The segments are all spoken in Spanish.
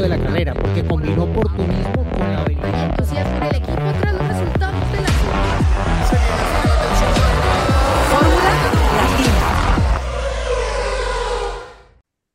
de la carrera, porque combinó oportunismo con la habilidad. entusiasmo en el equipo tras los resultados de la Fórmula Latina.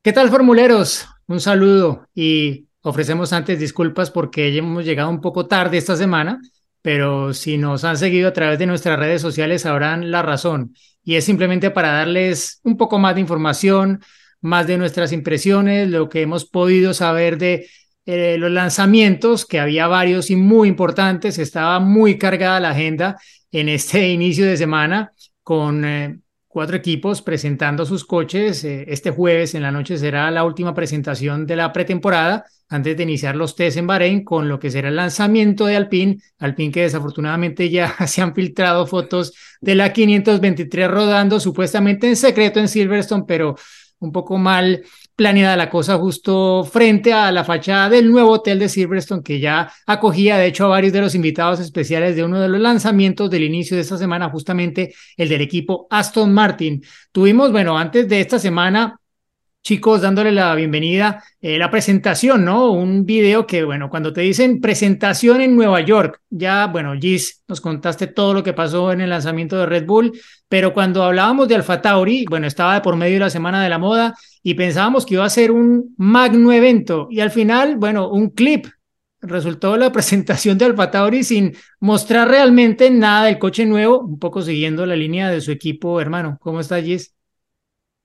¿Qué tal, formuleros? Un saludo y ofrecemos antes disculpas porque hemos llegado un poco tarde esta semana, pero si nos han seguido a través de nuestras redes sociales sabrán la razón y es simplemente para darles un poco más de información, más de nuestras impresiones, lo que hemos podido saber de eh, los lanzamientos, que había varios y muy importantes, estaba muy cargada la agenda en este inicio de semana con eh, cuatro equipos presentando sus coches. Eh, este jueves en la noche será la última presentación de la pretemporada antes de iniciar los test en Bahrein con lo que será el lanzamiento de Alpine. Alpine que desafortunadamente ya se han filtrado fotos de la 523 rodando supuestamente en secreto en Silverstone, pero un poco mal planeada la cosa justo frente a la fachada del nuevo hotel de Silverstone que ya acogía de hecho a varios de los invitados especiales de uno de los lanzamientos del inicio de esta semana, justamente el del equipo Aston Martin. Tuvimos, bueno, antes de esta semana chicos, dándole la bienvenida, eh, la presentación, ¿no? Un video que, bueno, cuando te dicen presentación en Nueva York, ya, bueno, Gis, nos contaste todo lo que pasó en el lanzamiento de Red Bull, pero cuando hablábamos de Alfa Tauri, bueno, estaba de por medio de la Semana de la Moda y pensábamos que iba a ser un magno evento y al final, bueno, un clip. Resultó la presentación de Alfa Tauri sin mostrar realmente nada del coche nuevo, un poco siguiendo la línea de su equipo, hermano. ¿Cómo está, Gis?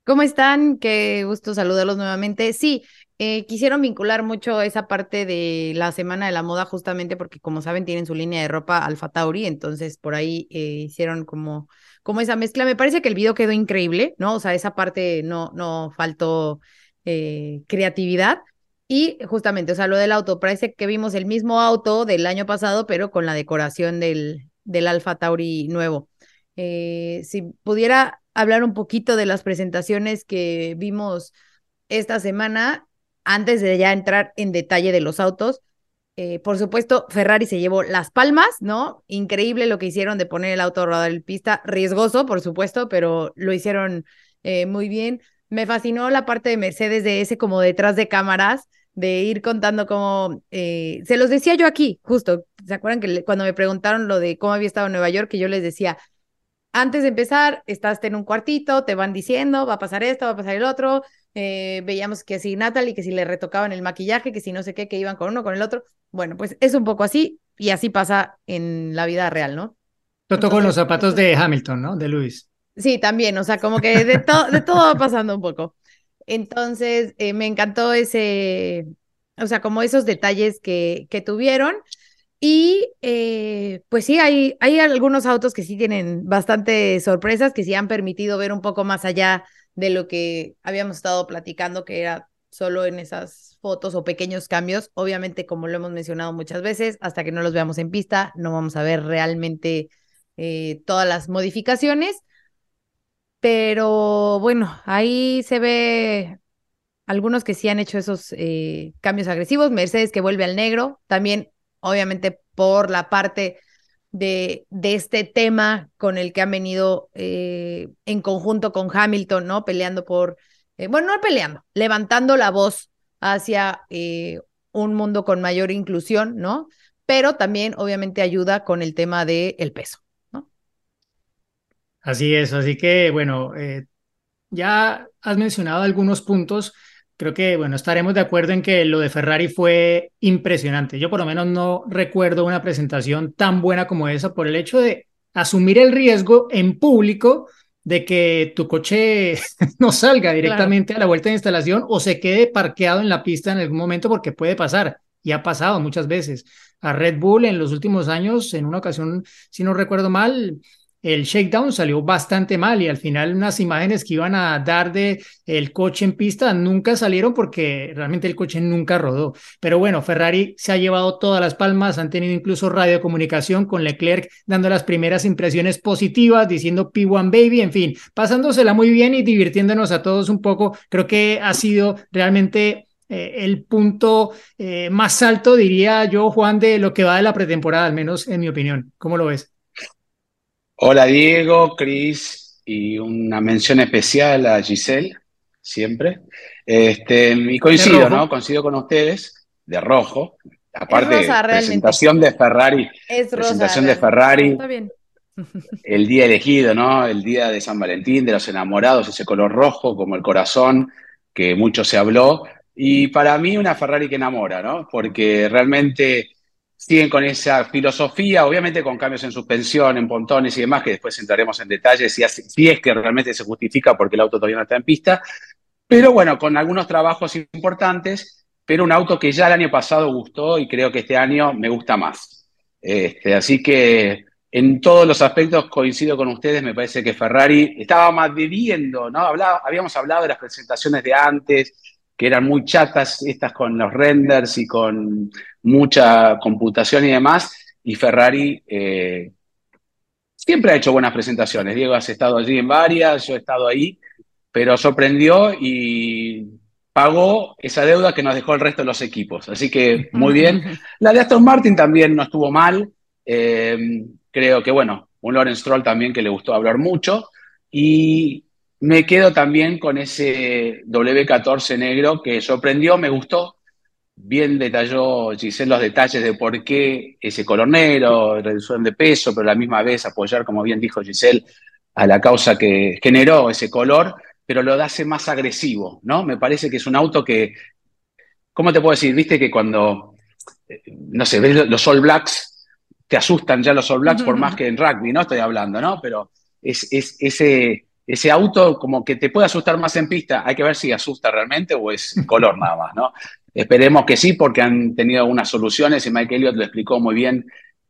¿Cómo están? Qué gusto saludarlos nuevamente. Sí, eh, quisieron vincular mucho esa parte de la Semana de la Moda justamente porque, como saben, tienen su línea de ropa Alfa Tauri, entonces por ahí eh, hicieron como, como esa mezcla. Me parece que el video quedó increíble, ¿no? O sea, esa parte no, no faltó eh, creatividad. Y justamente, o sea, lo del auto, parece que vimos el mismo auto del año pasado, pero con la decoración del, del Alfa Tauri nuevo. si pudiera hablar un poquito de las presentaciones que vimos esta semana, antes de ya entrar en detalle de los autos. Eh, por supuesto, Ferrari se llevó las palmas, ¿no? Increíble lo que hicieron de poner el auto a rodar en pista, riesgoso, por supuesto, pero lo hicieron eh, muy bien. Me fascinó la parte de Mercedes de ese como detrás de cámaras, de ir contando cómo, eh, se los decía yo aquí, justo, ¿se acuerdan que cuando me preguntaron lo de cómo había estado en Nueva York, que yo les decía, antes de empezar, estás en un cuartito, te van diciendo, va a pasar esto, va a pasar el otro. Eh, veíamos que si Natalie, que si le retocaban el maquillaje, que si no sé qué, que iban con uno, con el otro. Bueno, pues es un poco así y así pasa en la vida real, ¿no? Tocó con los zapatos de Hamilton, ¿no? De Luis. Sí, también, o sea, como que de, todo de todo va pasando un poco. Entonces, eh, me encantó ese, o sea, como esos detalles que, que tuvieron. Y eh, pues sí, hay, hay algunos autos que sí tienen bastante sorpresas, que sí han permitido ver un poco más allá de lo que habíamos estado platicando, que era solo en esas fotos o pequeños cambios. Obviamente, como lo hemos mencionado muchas veces, hasta que no los veamos en pista, no vamos a ver realmente eh, todas las modificaciones. Pero bueno, ahí se ve algunos que sí han hecho esos eh, cambios agresivos. Mercedes que vuelve al negro, también obviamente por la parte de, de este tema con el que han venido eh, en conjunto con Hamilton, ¿no? Peleando por, eh, bueno, no peleando, levantando la voz hacia eh, un mundo con mayor inclusión, ¿no? Pero también, obviamente, ayuda con el tema del el peso, ¿no? Así es, así que, bueno, ya has mencionado algunos puntos creo que, bueno, estaremos de acuerdo en que lo de Ferrari fue impresionante. Yo por lo menos no recuerdo una presentación tan buena como esa por el hecho de asumir el riesgo en público de que tu coche no salga directamente a la vuelta de instalación o se quede parqueado en la pista en algún momento porque puede pasar y ha pasado muchas veces. A Red Bull en los últimos años, en una ocasión, si no recuerdo mal, el shakedown salió bastante mal y al final unas imágenes que iban a dar de el coche en pista nunca salieron porque realmente el coche nunca rodó. Pero bueno, Ferrari se ha llevado todas las palmas, han tenido incluso radiocomunicación con Leclerc dando las primeras impresiones positivas, diciendo P1 baby, en fin, pasándosela muy bien y divirtiéndonos a todos un poco. Creo que ha sido realmente eh, el punto eh, más alto, diría yo, Juan, de lo que va de la pretemporada, al menos en mi opinión. ¿Cómo lo ves? Hola Diego, Cris y una mención especial a Giselle, siempre. Este, y coincido, ¿no? Coincido con ustedes. de rojo. Aparte, presentación de Ferrari. Es presentación de Ferrari. Está bien. El día elegido, ¿no? El día de San Valentín, de los enamorados, ese color rojo como el corazón, que mucho se habló. Y para mí una Ferrari que enamora, ¿no? Porque realmente siguen con esa filosofía, obviamente con cambios en suspensión, en pontones y demás, que después entraremos en detalles si, si es que realmente se justifica porque el auto todavía no está en pista, pero bueno, con algunos trabajos importantes, pero un auto que ya el año pasado gustó y creo que este año me gusta más. Este, así que en todos los aspectos coincido con ustedes, me parece que Ferrari estaba más viviendo, ¿no? habíamos hablado de las presentaciones de antes, que eran muy chatas, estas con los renders y con mucha computación y demás, y Ferrari eh, siempre ha hecho buenas presentaciones. Diego, has estado allí en varias, yo he estado ahí, pero sorprendió y pagó esa deuda que nos dejó el resto de los equipos. Así que muy bien. La de Aston Martin también no estuvo mal. Eh, creo que, bueno, un Lawrence Stroll también que le gustó hablar mucho. Y me quedo también con ese W14 negro que sorprendió, me gustó. Bien detalló Giselle los detalles de por qué ese color negro, reducción de peso, pero a la misma vez apoyar, como bien dijo Giselle, a la causa que generó ese color, pero lo hace más agresivo, ¿no? Me parece que es un auto que, ¿cómo te puedo decir? Viste que cuando, eh, no sé, ves los All Blacks, te asustan ya los All Blacks por más que en rugby, ¿no? Estoy hablando, ¿no? Pero es, es ese ese auto como que te puede asustar más en pista. Hay que ver si asusta realmente o es color nada más, ¿no? Esperemos que sí, porque han tenido algunas soluciones y Mike Elliott lo explicó muy bien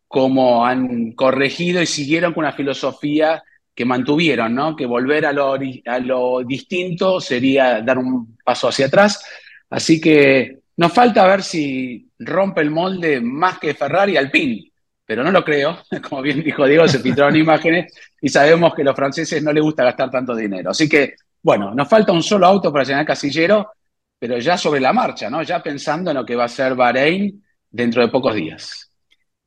cómo han corregido y siguieron con una filosofía que mantuvieron, ¿no? Que volver a lo, a lo distinto sería dar un paso hacia atrás. Así que nos falta ver si rompe el molde más que Ferrari Alpine, pero no lo creo. Como bien dijo Diego, se filtraron imágenes y sabemos que a los franceses no les gusta gastar tanto dinero. Así que, bueno, nos falta un solo auto para llenar el casillero, pero ya sobre la marcha, ¿no? Ya pensando en lo que va a ser Bahrein dentro de pocos días.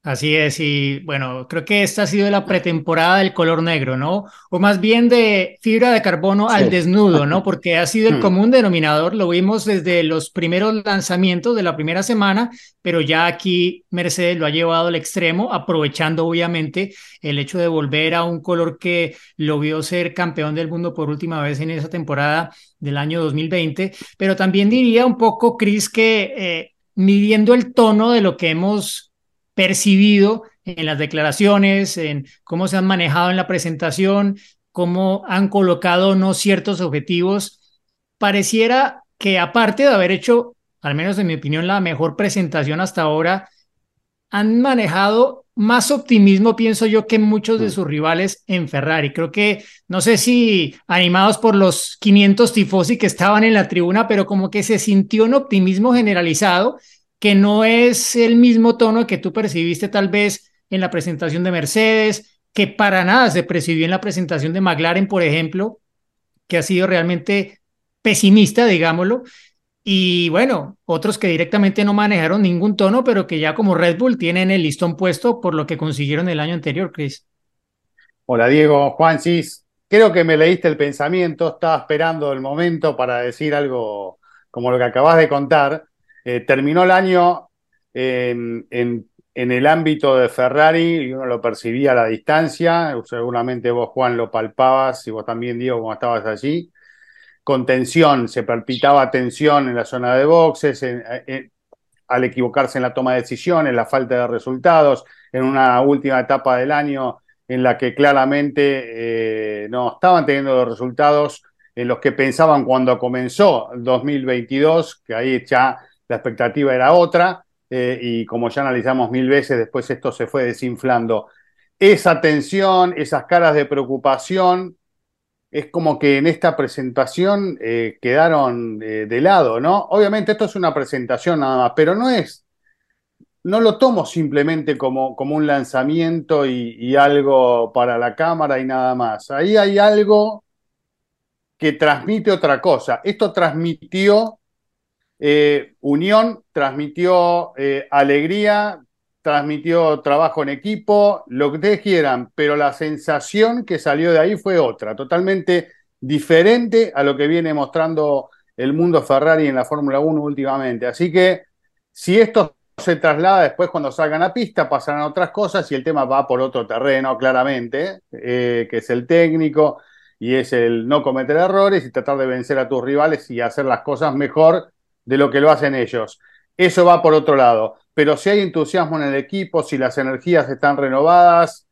Así es, y bueno, creo que esta ha sido la pretemporada del color negro, ¿no? O más bien de fibra de carbono al desnudo, ¿no? Porque ha sido el hmm. común denominador, lo vimos desde los primeros lanzamientos de la primera semana, pero ya aquí Mercedes lo ha llevado al extremo, aprovechando obviamente el hecho de volver a un color que lo vio ser campeón del mundo por última vez en esa temporada del año 2020, pero también diría un poco, Chris, que eh, midiendo el tono de lo que hemos percibido en las declaraciones, en cómo se han manejado en la presentación, cómo han colocado no ciertos objetivos, pareciera que aparte de haber hecho, al menos en mi opinión, la mejor presentación hasta ahora, han manejado más optimismo, pienso yo, que muchos de mm. sus rivales en Ferrari. Creo que, no sé si animados por los 500 tifosi que estaban en la tribuna, pero como que se sintió un optimismo generalizado que no es el mismo tono que tú percibiste tal vez en la presentación de Mercedes, que para nada se percibió en la presentación de McLaren, por ejemplo, que ha sido realmente pesimista, digámoslo. Y bueno, otros que directamente no manejaron ningún tono, pero que ya como Red Bull tienen el listón puesto por lo que consiguieron el año anterior, Chris. Hola Diego, Juan Cis. Creo que me leíste el pensamiento, estaba esperando el momento para decir algo como lo que acabas de contar. Eh, terminó el año en, el ámbito de Ferrari y uno lo percibía a la distancia, seguramente vos Juan lo palpabas y vos también Diego como estabas allí, con tensión, se palpitaba tensión en la zona de boxes, al equivocarse en la toma de decisiones, la falta de resultados, en una última etapa del año en la que claramente eh, no estaban teniendo los resultados en los que pensaban cuando comenzó el 2022, que ahí ya la expectativa era otra, eh, y como ya analizamos mil veces, después esto se fue desinflando. Esa tensión, esas caras de preocupación, es como que en esta presentación eh, quedaron eh, de lado, ¿no? Obviamente esto es una presentación nada más, pero no es, no lo tomo simplemente como, como un lanzamiento y algo para la cámara y nada más. Ahí hay algo que transmite otra cosa. Esto transmitió eh, unión, transmitió eh, alegría, transmitió trabajo en equipo, lo que ustedes quieran, pero la sensación que salió de ahí fue otra, totalmente diferente a lo que viene mostrando el mundo Ferrari en la Fórmula 1 últimamente. Así que Si esto se traslada después cuando salgan a pista, pasarán otras cosas y el tema va por otro terreno, claramente, eh, que es el técnico y es el no cometer errores y tratar de vencer a tus rivales y hacer las cosas mejor de lo que lo hacen ellos. Eso va por otro lado. Pero si hay entusiasmo en el equipo, si las energías están renovadas,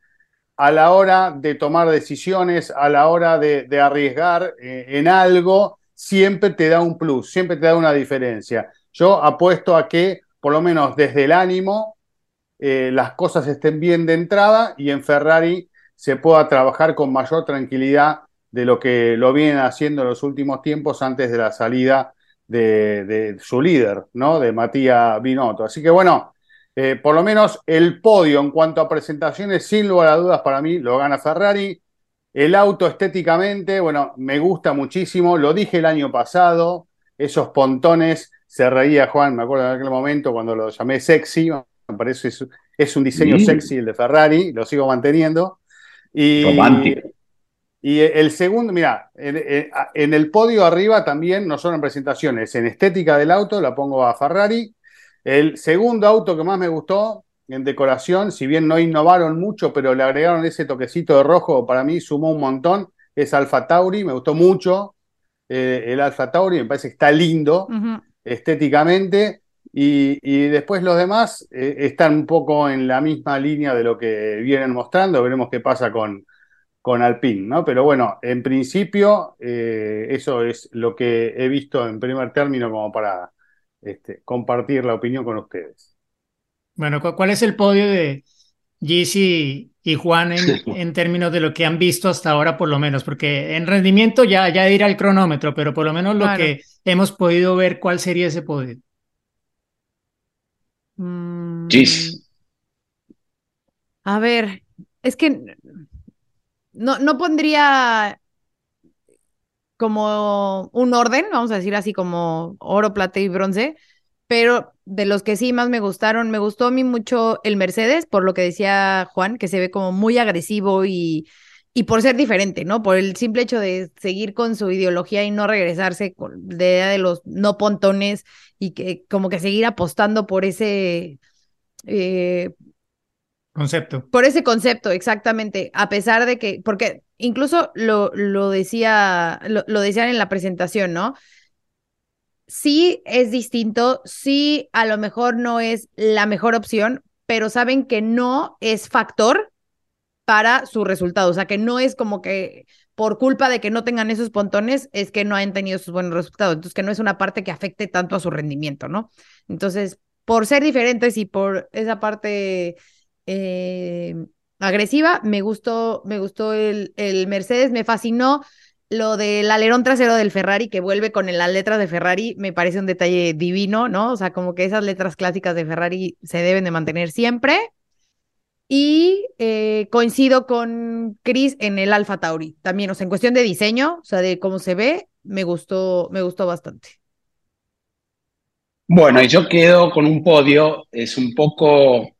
a la hora de tomar decisiones, a la hora de, arriesgar eh, en algo, siempre te da un plus, siempre te da una diferencia. Yo apuesto a que, por lo menos desde el ánimo, eh, las cosas estén bien de entrada y en Ferrari se pueda trabajar con mayor tranquilidad de lo que lo vienen haciendo en los últimos tiempos antes de la salida de, su líder, ¿no? De Matías Binotto. Así que bueno, eh, por lo menos el podio en cuanto a presentaciones, sin lugar a dudas, para mí lo gana Ferrari. El auto estéticamente, bueno, me gusta muchísimo. Lo dije el año pasado, esos pontones, se reía Juan, me acuerdo en aquel momento cuando lo llamé sexy, me parece es, es un diseño sexy el de Ferrari, lo sigo manteniendo. Y, Romántico. Y el segundo, mira, en, el podio arriba también, no solo en presentaciones, en estética del auto la pongo a Ferrari, el segundo auto que más me gustó en decoración, si bien no innovaron mucho, pero le agregaron ese toquecito de rojo, para mí sumó un montón, es Alfa Tauri, me gustó mucho eh, el Alfa Tauri, me parece que está lindo estéticamente. Y, después los demás eh, están un poco en la misma línea de lo que vienen mostrando, veremos qué pasa con, con Alpine, ¿no? Pero bueno, en principio, eh, eso es lo que he visto en primer término como para este, compartir la opinión con ustedes. Bueno, ¿cuál es el podio de Gizzy y Juan en, términos de lo que han visto hasta ahora, por lo menos? Porque en rendimiento ya, ya dirá el cronómetro, pero por lo menos lo que hemos podido ver, ¿cuál sería ese podio? Mm, a ver, es que no, no pondría como un orden, vamos a decir así como oro, plata y bronce, pero de los que sí más me gustaron, me gustó a mí mucho el Mercedes, por lo que decía Juan, que se ve como muy agresivo y, y por ser diferente, ¿no? Por el simple hecho de seguir con su ideología y no regresarse de de los no pontones y que como que seguir apostando por ese... Eh, concepto. Por ese concepto, exactamente. A pesar de que, porque incluso lo, lo decía, lo, decían en la presentación, ¿no? Sí es distinto, sí a lo mejor no es la mejor opción, pero saben que no es factor para su resultado. O sea, que no es como que por culpa de que no tengan esos pontones, es que no han tenido sus buenos resultados. Entonces, que no es una parte que afecte tanto a su rendimiento, ¿no? Entonces, por ser diferentes y por esa parte eh, agresiva. Me gustó, me gustó el, el Mercedes, me fascinó lo del alerón trasero del Ferrari que vuelve con las letras de Ferrari, me parece un detalle divino, ¿no? O sea, como que esas letras clásicas de Ferrari se deben de mantener siempre. Y eh, coincido con Chris en el Alfa Tauri también, o sea, en cuestión de diseño, o sea, de cómo se ve, me gustó, me gustó bastante. Bueno, y yo quedo con un podio, es un poco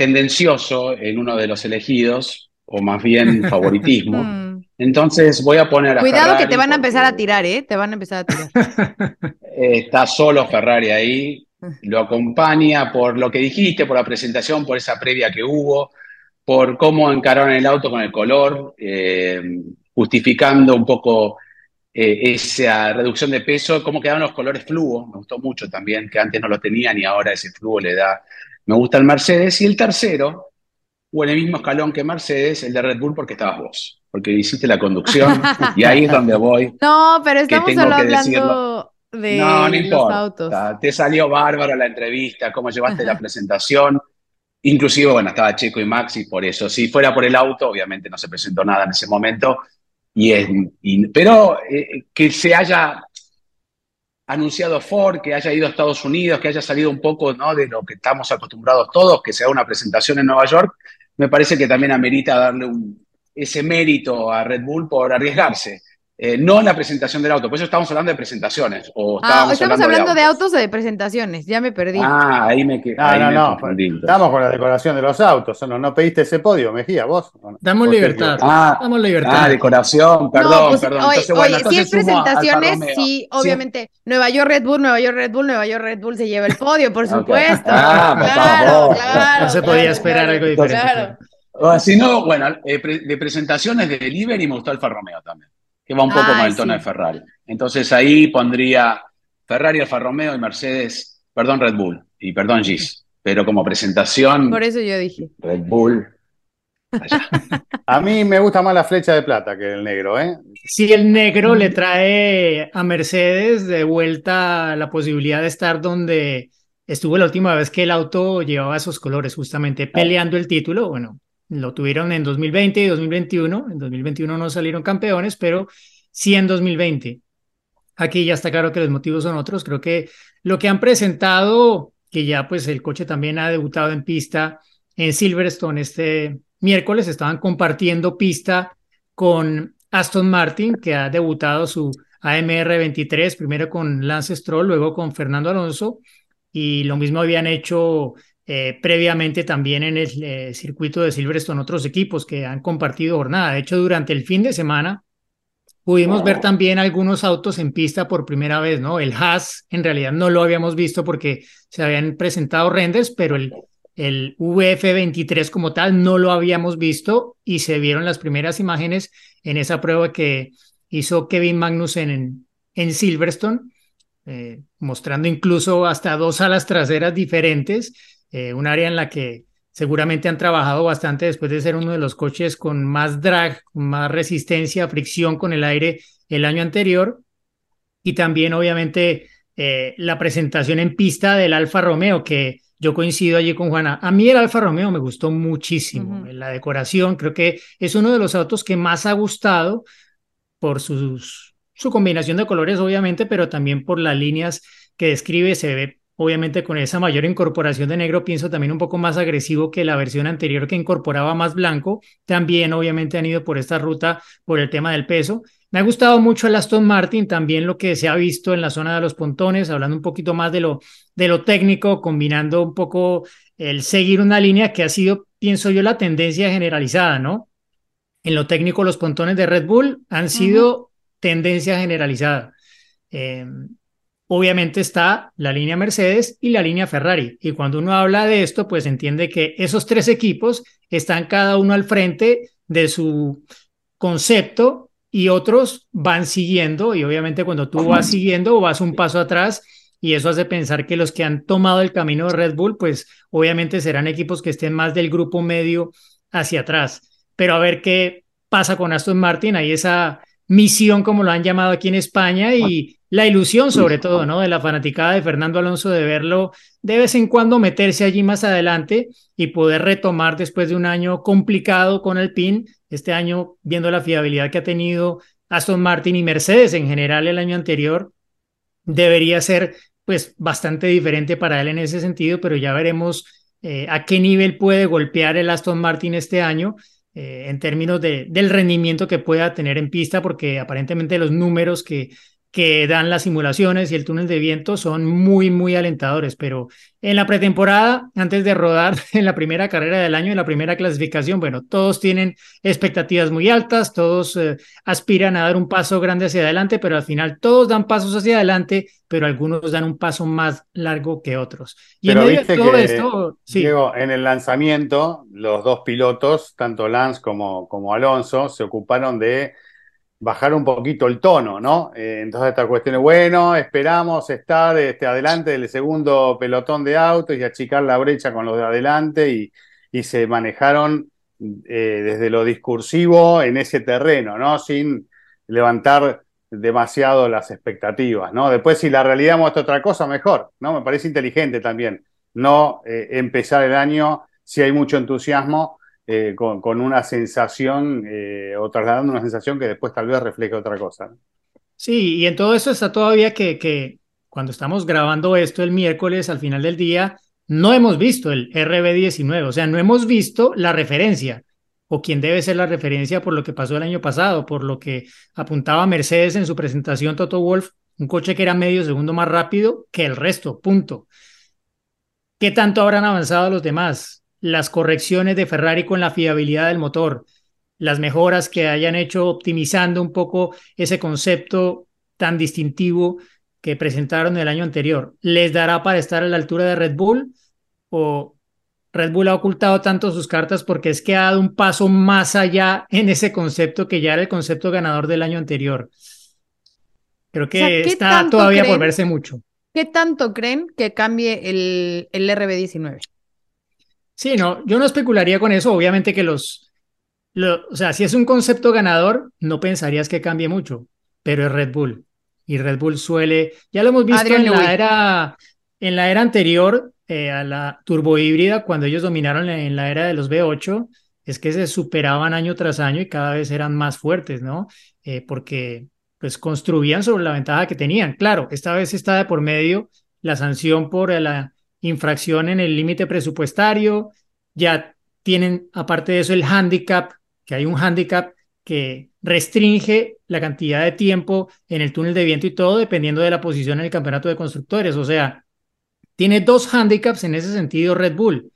tendencioso en uno de los elegidos, o más bien favoritismo. Mm. Entonces voy a poner a Cuidado que te van a empezar a tirar, ¿eh? Te van a empezar a tirar. Está solo Ferrari ahí, lo acompaña por lo que dijiste, por la presentación, por esa previa que hubo, por cómo encararon el auto con el color, eh, justificando un poco eh, esa reducción de peso, cómo quedaron los colores fluo, me gustó mucho también, que antes no lo tenían y ahora ese fluo le da me gusta el Mercedes. Y el tercero, o en el mismo escalón que Mercedes, el de Red Bull, porque estabas vos, porque hiciste la conducción y ahí es donde voy. No, pero estamos solo hablando de no, no importa. autos. Te salió bárbaro la entrevista, cómo llevaste la presentación. Inclusive, bueno, estaba Checo y Maxi por eso. Si fuera por el auto, obviamente no se presentó nada en ese momento. Y es, pero eh, que se haya anunciado Ford, que haya ido a Estados Unidos, que haya salido un poco ¿no? de lo que estamos acostumbrados todos, que sea una presentación en Nueva York, me parece que también amerita darle ese mérito a Red Bull por arriesgarse. Eh, no en la presentación del auto, por eso estamos hablando de presentaciones. O Ah, estábamos estamos hablando de autos. autos o de presentaciones, ya me perdí. Ah, ahí me quedé. No, no, no. Estamos con la decoración de los autos. No, no pediste ese podio, Mejía, vos. Ah, Damos libertad. ah, decoración, perdón, no, pues, perdón. oye, Entonces, bueno, oye, si es presentaciones, sí, obviamente, Nueva York Red Bull, Nueva York Red Bull, Nueva York Red Bull se lleva el podio, por supuesto. Ah, por claro, favor. claro, no se claro, podía esperar claro, algo diferente. Claro. O si no, bueno, eh, pre- de presentaciones de delivery me gustó Alfa Romeo también, que va un poco Ah, con el tono sí. de Ferrari. Entonces ahí pondría Ferrari, Alfa Romeo y Mercedes, perdón Red Bull y perdón Gis, pero como presentación Por eso yo dije. Red Bull. allá. A mí me gusta más la flecha de plata que el negro, ¿eh? Si el negro le trae a Mercedes de vuelta la posibilidad de estar donde estuvo la última vez que el auto llevaba esos colores, justamente peleando el título. Bueno, lo tuvieron en 2020 y 2021. En 2021 no salieron campeones, pero sí en 2020. Aquí ya está claro que los motivos son otros. Creo que lo que han presentado, que ya pues el coche también ha debutado en pista en Silverstone este miércoles, estaban compartiendo pista con Aston Martin, que ha debutado su AMR 23, primero con Lance Stroll, luego con Fernando Alonso, y lo mismo habían hecho eh, previamente también en el eh, circuito de Silverstone otros equipos que han compartido jornada. De hecho, durante el fin de semana pudimos ver también algunos autos en pista por primera vez, ¿no? El Haas en realidad no lo habíamos visto porque se habían presentado renders, pero el, el VF23 como tal no lo habíamos visto y se vieron las primeras imágenes en esa prueba que hizo Kevin Magnussen en, en Silverstone, eh, mostrando incluso hasta dos alas traseras diferentes, eh, un área en la que seguramente han trabajado bastante después de ser uno de los coches con más drag, más resistencia, fricción con el aire el año anterior. Y también, obviamente, eh, la presentación en pista del Alfa Romeo, que yo coincido allí con Juana. A mí el Alfa Romeo me gustó muchísimo. La decoración, creo que es uno de los autos que más ha gustado por sus, su combinación de colores, obviamente, pero también por las líneas que describe. Se ve, obviamente, con esa mayor incorporación de negro, pienso también un poco más agresivo que la versión anterior que incorporaba más blanco. También, obviamente, han ido por esta ruta por el tema del peso. Me ha gustado mucho el Aston Martin, también lo que se ha visto en la zona de los pontones, hablando un poquito más de lo, de lo técnico, combinando un poco el seguir una línea que ha sido, pienso yo, la tendencia generalizada, ¿no? En lo técnico, los pontones de Red Bull han sido tendencia generalizada. Eh, obviamente está la línea Mercedes y la línea Ferrari. Y cuando uno habla de esto, pues entiende que esos tres equipos están cada uno al frente de su concepto y otros van siguiendo. Y obviamente cuando tú vas siguiendo, vas un paso atrás. Y eso hace pensar que los que han tomado el camino de Red Bull, pues obviamente serán equipos que estén más del grupo medio hacia atrás. Pero a ver qué pasa con Aston Martin. Hay esa misión, como lo han llamado aquí en España, y la ilusión sobre todo, ¿no? De la fanaticada de Fernando Alonso de verlo de vez en cuando meterse allí más adelante y poder retomar después de un año complicado con el PIN, este año viendo la fiabilidad que ha tenido Aston Martin y Mercedes en general el año anterior, debería ser pues bastante diferente para él en ese sentido, pero ya veremos eh, a qué nivel puede golpear el Aston Martin este año eh, en términos de, del rendimiento que pueda tener en pista, porque aparentemente los números que, que dan las simulaciones y el túnel de viento son muy, muy alentadores, pero en la pretemporada, antes de rodar en la primera carrera del año, en la primera clasificación, bueno, todos tienen expectativas muy altas, todos eh, aspiran a dar un paso grande hacia adelante, pero al final todos dan pasos hacia adelante, pero algunos dan un paso más largo que otros. Y Pero en medio viste de todo que, esto, sí. Diego, en el lanzamiento, los dos pilotos, tanto Lance como, como Alonso, se ocuparon de bajar un poquito el tono, ¿no? Eh, entonces esta cuestión es, bueno, esperamos estar este, adelante del segundo pelotón de autos y achicar la brecha con los de adelante y, y se manejaron eh, desde lo discursivo en ese terreno, ¿no? Sin levantar demasiado las expectativas, ¿no? Después si la realidad muestra otra cosa, mejor, ¿no? Me parece inteligente también no eh, empezar el año si hay mucho entusiasmo eh, con, una sensación eh, o trasladando una sensación que después tal vez refleje otra cosa. Sí, y en todo eso está todavía que, que cuando estamos grabando esto el miércoles al final del día, no hemos visto el RB19, o sea, no hemos visto la referencia. o quien debe ser la referencia por lo que pasó el año pasado, por lo que apuntaba Mercedes en su presentación Toto Wolf, un coche que era medio segundo más rápido que el resto, punto. ¿Qué tanto habrán avanzado los demás? Las correcciones de Ferrari con la fiabilidad del motor, las mejoras que hayan hecho optimizando un poco ese concepto tan distintivo que presentaron el año anterior, ¿les dará para estar a la altura de Red Bull? ¿O Red Bull ha ocultado tanto sus cartas porque es que ha dado un paso más allá en ese concepto que ya era el concepto ganador del año anterior? Creo que está todavía por verse mucho. ¿Qué tanto creen que cambie el, el RB19? Sí, no, yo no especularía con eso. Obviamente que los, o sea, si es un concepto ganador, no pensarías que cambie mucho, pero es Red Bull. Y Red Bull suele, ya lo hemos visto en la, era, en la era anterior eh, a la turbo híbrida, cuando ellos dominaron en la era de los V8, es que se superaban año tras año y cada vez eran más fuertes, ¿no? Eh, porque pues construían sobre la ventaja que tenían. Claro, esta vez está de por medio la sanción por la infracción en el límite presupuestario, ya tienen aparte de eso el handicap que hay un hándicap que restringe la cantidad de tiempo en el túnel de viento y todo dependiendo de la posición en el campeonato de constructores. O sea, tiene dos hándicaps en ese sentido Red Bull,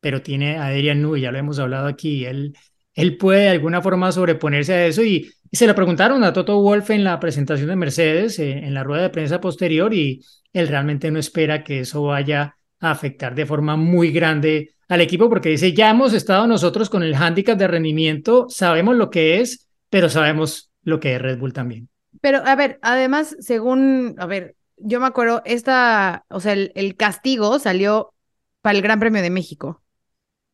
pero tiene a Adrian Newey, ya lo hemos hablado aquí, él, él puede de alguna forma sobreponerse a eso y, se lo preguntaron a Toto Wolf en la presentación de Mercedes, eh, en la rueda de prensa posterior y él realmente no espera que eso vaya a afectar de forma muy grande al equipo porque dice, ya hemos estado nosotros con el handicap de rendimiento, sabemos lo que es, pero sabemos lo que es Red Bull también. Pero, a ver, además, según, a ver, yo me acuerdo, esta, o sea, el, castigo salió para el Gran Premio de México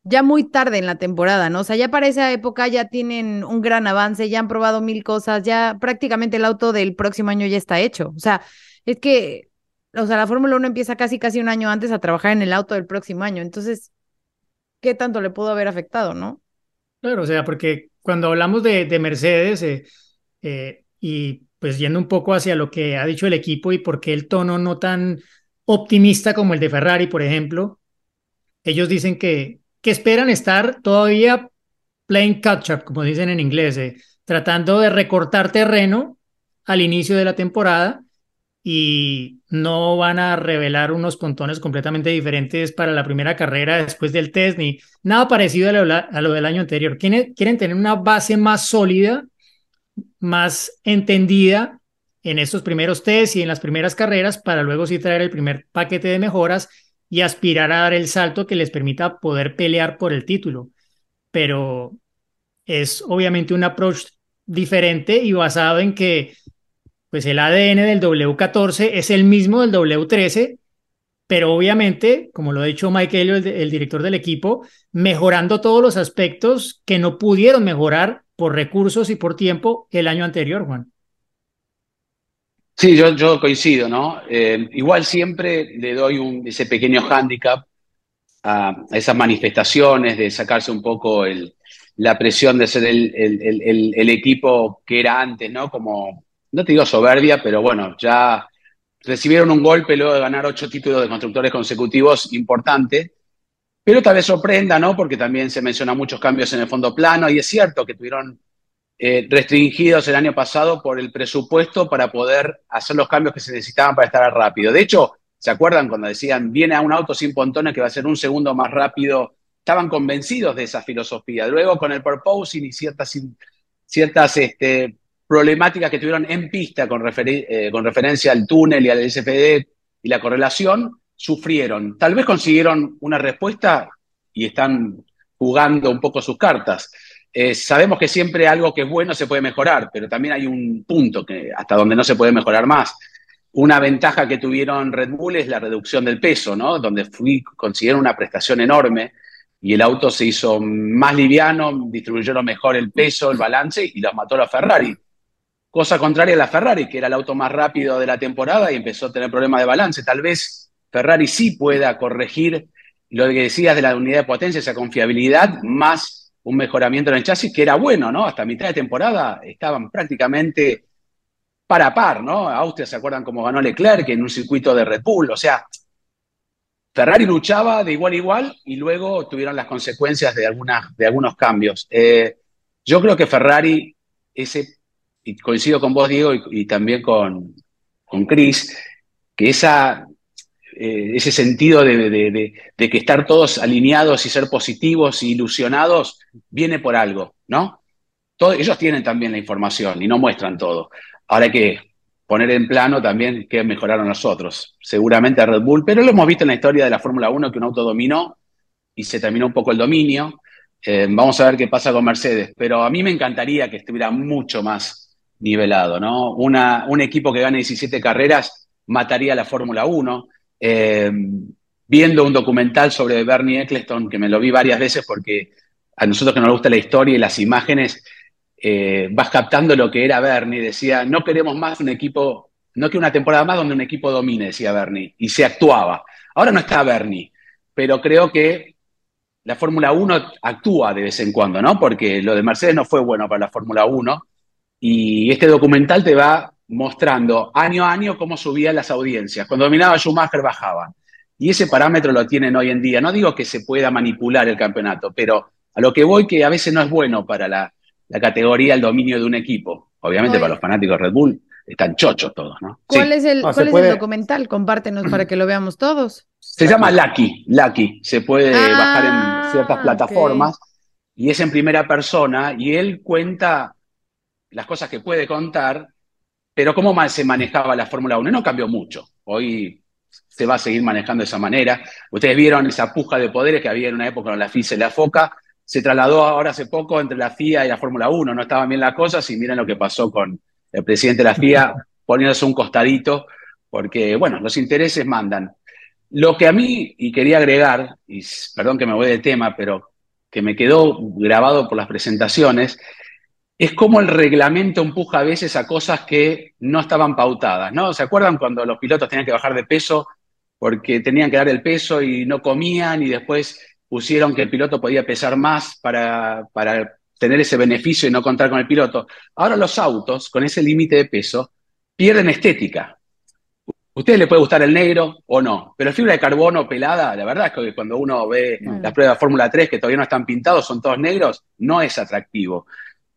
ya muy tarde en la temporada, ¿no? O sea, ya para esa época ya tienen un gran avance, ya han probado mil cosas, ya prácticamente el auto del próximo año ya está hecho. O sea, es que, o sea, la Fórmula 1 empieza casi, casi un año antes a trabajar en el auto del próximo año. Entonces, qué tanto le pudo haber afectado, ¿no? Claro, o sea, porque cuando hablamos de, Mercedes eh, eh, y pues yendo un poco hacia lo que ha dicho el equipo y por qué el tono no tan optimista como el de Ferrari, por ejemplo, ellos dicen que, que esperan estar todavía playing catch-up, como dicen en inglés, eh, tratando de recortar terreno al inicio de la temporada y no van a revelar unos pontones completamente diferentes para la primera carrera después del test, ni nada parecido a lo, del año anterior. Quieren, quieren tener una base más sólida, más entendida en estos primeros tests y en las primeras carreras para luego sí traer el primer paquete de mejoras y aspirar a dar el salto que les permita poder pelear por el título. Pero es obviamente un approach diferente y basado en que pues el ADN del W14 es el mismo del W13, pero obviamente, como lo ha dicho Mike Elliott, el, director del equipo, mejorando todos los aspectos que no pudieron mejorar por recursos y por tiempo el año anterior, Juan. Sí, yo, yo coincido, ¿no? Eh, igual siempre le doy un, ese pequeño hándicap a, esas manifestaciones, de sacarse un poco el, la presión de ser el, el, el, equipo que era antes, ¿no? Como no te digo soberbia, pero bueno, ya recibieron un golpe luego de ganar ocho títulos de constructores consecutivos importante, pero tal vez sorprenda, ¿no? Porque también se menciona muchos cambios en el fondo plano y es cierto que tuvieron eh, restringidos el año pasado por el presupuesto para poder hacer los cambios que se necesitaban para estar rápido. De hecho, ¿se acuerdan cuando decían, viene a un auto sin pontones que va a ser un segundo más rápido? Estaban convencidos de esa filosofía. Luego con el purposing y ciertas, ciertas este, problemáticas que tuvieron en pista con, eh, con referencia al túnel y al SFD y la correlación, sufrieron. Tal vez consiguieron una respuesta y están jugando un poco sus cartas. Eh, sabemos que siempre algo que es bueno se puede mejorar, pero también hay un punto que hasta donde no se puede mejorar más. Una ventaja que tuvieron Red Bull es la reducción del peso, ¿no? Donde consiguieron una prestación enorme y el auto se hizo más liviano, distribuyeron mejor el peso, el balance y los mató a Ferrari. Cosa contraria a la Ferrari, que era el auto más rápido de la temporada y empezó a tener problemas de balance. Tal vez Ferrari sí pueda corregir lo que decías de la unidad de potencia, esa confiabilidad, más un mejoramiento en el chasis, que era bueno, ¿no? Hasta mitad de temporada estaban prácticamente para par, ¿no? Austria se acuerdan cómo ganó Leclerc en un circuito de Red Bull. O sea, Ferrari luchaba de igual a igual y luego tuvieron las consecuencias de, de algunos cambios. Eh, yo creo que Ferrari, ese, y coincido con vos, Diego, y, también con, con Chris, que esa, eh, ese sentido de, que estar todos alineados y ser positivos y ilusionados viene por algo, ¿no? ellos tienen también la información y no muestran todo. Ahora hay que poner en plano también qué mejoraron nosotros. Seguramente a Red Bull, pero lo hemos visto en la historia de la Fórmula 1 que un auto dominó y se terminó un poco el dominio. Eh, vamos a ver qué pasa con Mercedes, pero a mí me encantaría que estuviera mucho más nivelado, ¿no? Un equipo que gane 17 carreras mataría a la Fórmula 1. Eh, viendo un documental sobre Bernie Eccleston, que me lo vi varias veces porque a nosotros que nos gusta la historia y las imágenes, eh, vas captando lo que era Bernie. Decía, no queremos más un equipo, no que una temporada más donde un equipo domine, decía Bernie, y se actuaba. Ahora no está Bernie, pero creo que la Fórmula 1 actúa de vez en cuando, ¿no? Porque lo de Mercedes no fue bueno para la Fórmula 1 y este documental te va mostrando año a año cómo subían las audiencias. Cuando dominaba Schumacher bajaban. Y ese parámetro lo tienen hoy en día. No digo que se pueda manipular el campeonato, pero a lo que voy que a veces no es bueno para la, categoría, el dominio de un equipo. Obviamente para los fanáticos de Red Bull están chochos todos, ¿no? ¿Cuál es, el, documental? Compártenos para que lo veamos todos. Se llama Lucky, Lucky. Se puede bajar en ah, ciertas plataformas y es en primera persona y él cuenta las cosas que puede contar pero ¿cómo se manejaba la Fórmula 1? No cambió mucho. Hoy se va a seguir manejando de esa manera. Ustedes vieron esa puja de poderes que había en una época con la FIA y la FOCA. Se trasladó ahora hace poco entre la FIA y la Fórmula 1. No estaban bien las cosas y miren lo que pasó con el presidente de la FIA poniéndose un costadito, porque, bueno, los intereses mandan. Lo que a mí, y quería agregar, y perdón que me voy de tema, pero que me quedó grabado por las presentaciones, es como el reglamento empuja a veces a cosas que no estaban pautadas, ¿no? ¿Se acuerdan cuando los pilotos tenían que bajar de peso porque tenían que dar el peso y no comían y después pusieron que el piloto podía pesar más para, para tener ese beneficio y no contar con el piloto? Ahora los autos, con ese límite de peso, pierden estética. A ustedes les puede gustar el negro o no, pero fibra de carbono pelada, la verdad es que cuando uno ve las pruebas de Fórmula 3 que todavía no están pintados, son todos negros, no es atractivo.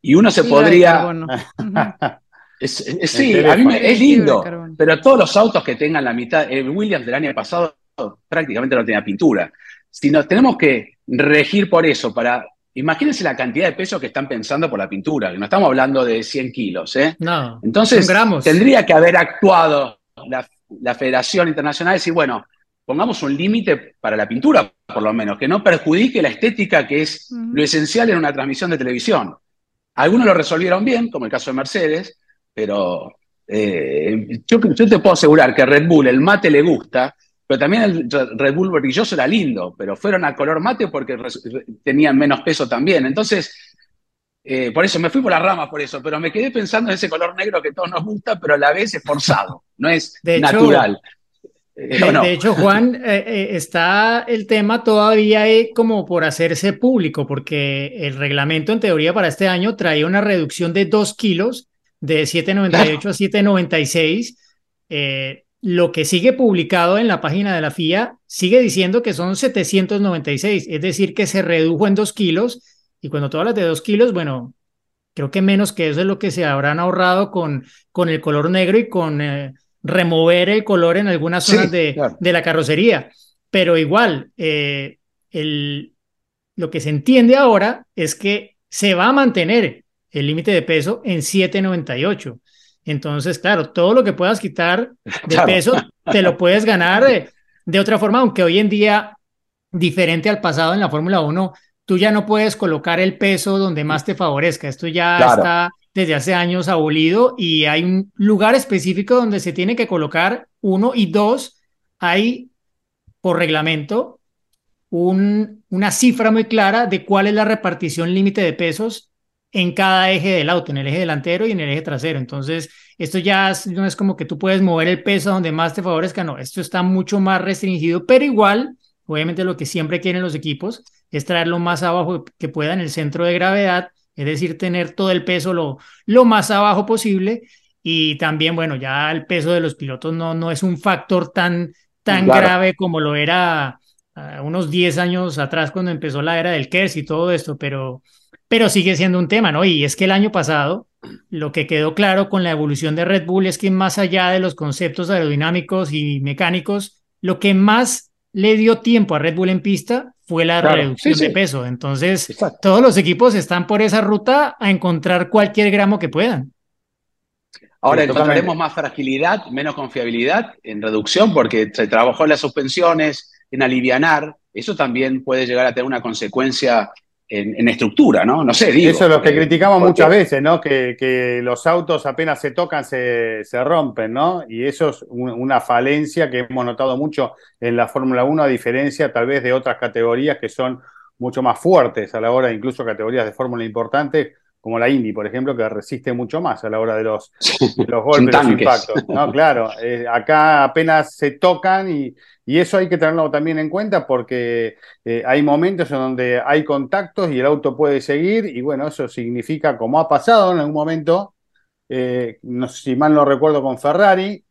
Y uno se podría... sí, a mí es lindo, pero todos los autos que tengan la mitad, el Williams del año pasado prácticamente no tenía pintura. Si nos tenemos que regir por eso, para Imagínense la cantidad de peso que están pensando por la pintura, que no estamos hablando de 100 kilos, ¿eh? No. Entonces, tendría que haber actuado la, Federación Internacional y decir, bueno, pongamos un límite para la pintura, por lo menos, que no perjudique la estética, que es lo esencial en una transmisión de televisión. Algunos lo resolvieron bien, como el caso de Mercedes, pero eh, yo, te puedo asegurar que a Red Bull el mate le gusta, pero también el Red Bull brilloso era lindo, pero fueron a color mate porque tenían menos peso también. Entonces, eh, por eso me fui por las ramas por eso, pero me quedé pensando en ese color negro que todos nos gusta, pero a la vez es forzado, no es natural. De, hecho, Juan, eh, eh, está el tema todavía como por hacerse público, porque el reglamento en teoría para este año traía una reducción de 2 kilos, de 7,98 a 7,96. Eh, lo que sigue publicado en la página de la FIA sigue diciendo que son 796, es decir, que se redujo en 2 kilos. Y cuando tú hablas de 2 kilos, bueno, creo que menos que eso es lo que se habrán ahorrado con, con el color negro y con remover el color en algunas zonas de, la carrocería. Pero igual, eh, el, lo que se entiende ahora es que se va a mantener el límite de peso en 798. Entonces, claro, todo lo que puedas quitar de peso te lo puedes ganar de, otra forma, aunque hoy en día, diferente al pasado en la Fórmula 1, tú ya no puedes colocar el peso donde más te favorezca. Esto ya está desde hace años abolido y hay un lugar específico donde se tiene que colocar uno y dos, hay por reglamento un, una cifra muy clara de cuál es la repartición límite de pesos en cada eje del auto, en el eje delantero y en el eje trasero. Entonces, esto ya no es como que tú puedes mover el peso donde más te favorezca, no, esto está mucho más restringido, pero igual, obviamente lo que siempre quieren los equipos es traerlo más abajo que pueda en el centro de gravedad es decir, tener todo el peso lo, lo más abajo posible y también, bueno, ya el peso de los pilotos no, no es un factor tan, tan Claro. grave como lo era ah, unos 10 años atrás cuando empezó la era del KERS y todo esto, pero, pero sigue siendo un tema, ¿no? Y es que el año pasado lo que quedó claro con la evolución de Red Bull es que más allá de los conceptos aerodinámicos y mecánicos, lo que más le dio tiempo a Red Bull en pista fue la Claro, reducción sí, de sí. peso. Entonces, Exacto. todos los equipos están por esa ruta a encontrar cualquier gramo que puedan. Ahora encontraremos más fragilidad, menos confiabilidad en reducción, porque se trabajó en las suspensiones, en alivianar. Eso también puede llegar a tener una consecuencia en, en estructura, ¿no? No sé, digo. Eso es lo que porque- criticamos porque- muchas veces, ¿no? Que, que los autos apenas se tocan se, se rompen, ¿no? Y eso es un- una falencia que hemos notado mucho en la Fórmula 1, a diferencia tal vez de otras categorías que son mucho más fuertes a la hora, incluso categorías de Fórmula importantes, como la Indy, por ejemplo, que resiste mucho más a la hora de los, de los golpes, los impactos. No, claro, eh, acá apenas se tocan y, y eso hay que tenerlo también en cuenta porque eh, hay momentos en donde hay contactos y el auto puede seguir y bueno, eso significa, como ha pasado en algún momento, eh, no sé si mal no recuerdo con Ferrari,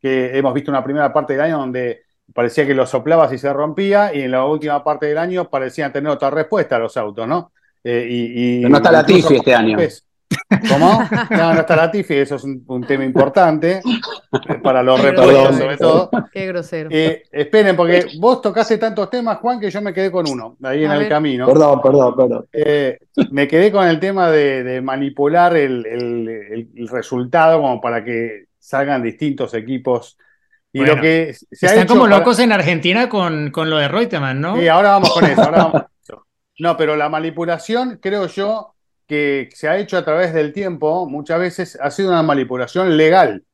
que hemos visto una primera parte del año donde parecía que lo soplabas y se rompía y en la última parte del año parecían tener otra respuesta los autos, ¿no? Eh, y, y Pero no está incluso Latifi este año. ¿Cómo? No, no está Latifi, eso es un, un tema importante eh, para los grosero. sobre todo. Qué grosero. Eh, esperen, porque vos tocaste tantos temas, Juan, que yo me quedé con uno, ahí en el camino. Perdón, perdón, perdón. Eh, me quedé con el tema de, de manipular el, el- el- el resultado como para que salgan distintos equipos. Y Bueno, lo que se ha Están hecho como para- locos en Argentina con, con lo de Reutemann, ¿no? Sí, ahora vamos con eso, ahora vamos con eso. No, pero la manipulación, creo yo, que se ha hecho a través del tiempo, muchas veces ha sido una manipulación legal.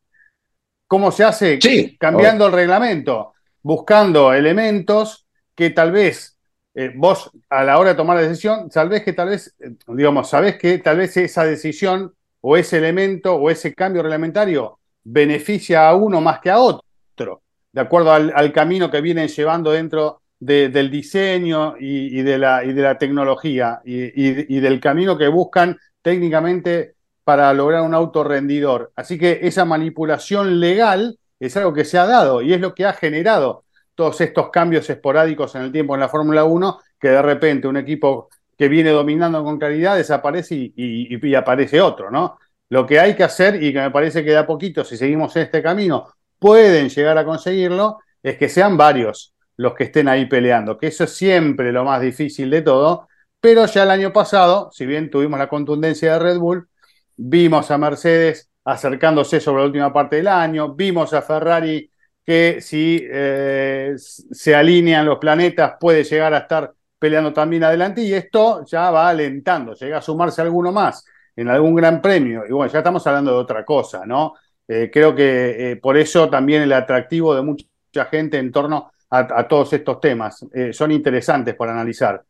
¿Cómo se hace? Sí, Cambiando el reglamento, buscando elementos que tal vez eh, vos a la hora de tomar la decisión, tal vez que tal vez, eh, digamos, sabés que tal vez esa decisión o ese elemento o ese cambio reglamentario beneficia a uno más que a otro, de acuerdo al, al camino que vienen llevando dentro de- del diseño y, de la, tecnología y, del camino que buscan técnicamente para lograr un auto rendidor. Así que esa manipulación legal es algo que se ha dado y es lo que ha generado todos estos cambios esporádicos en el tiempo en la Fórmula 1, que de repente un equipo que viene dominando con claridad desaparece y, aparece otro, ¿no? Lo que hay que hacer, y que me parece que de a poquito, si seguimos este camino, pueden llegar a conseguirlo, es que sean varios los que estén ahí peleando, que eso es siempre lo más difícil de todo, pero ya el año pasado, si bien tuvimos la contundencia de Red Bull, vimos a Mercedes acercándose sobre la última parte del año, vimos a Ferrari que si eh, se alinean los planetas puede llegar a estar peleando también adelante y esto ya va alentando, llega a sumarse alguno más en algún gran premio y bueno, ya estamos hablando de otra cosa, ¿no? Eh, creo que eh, por eso también el atractivo de mucha gente en torno a, a todos estos temas eh, son interesantes para analizar.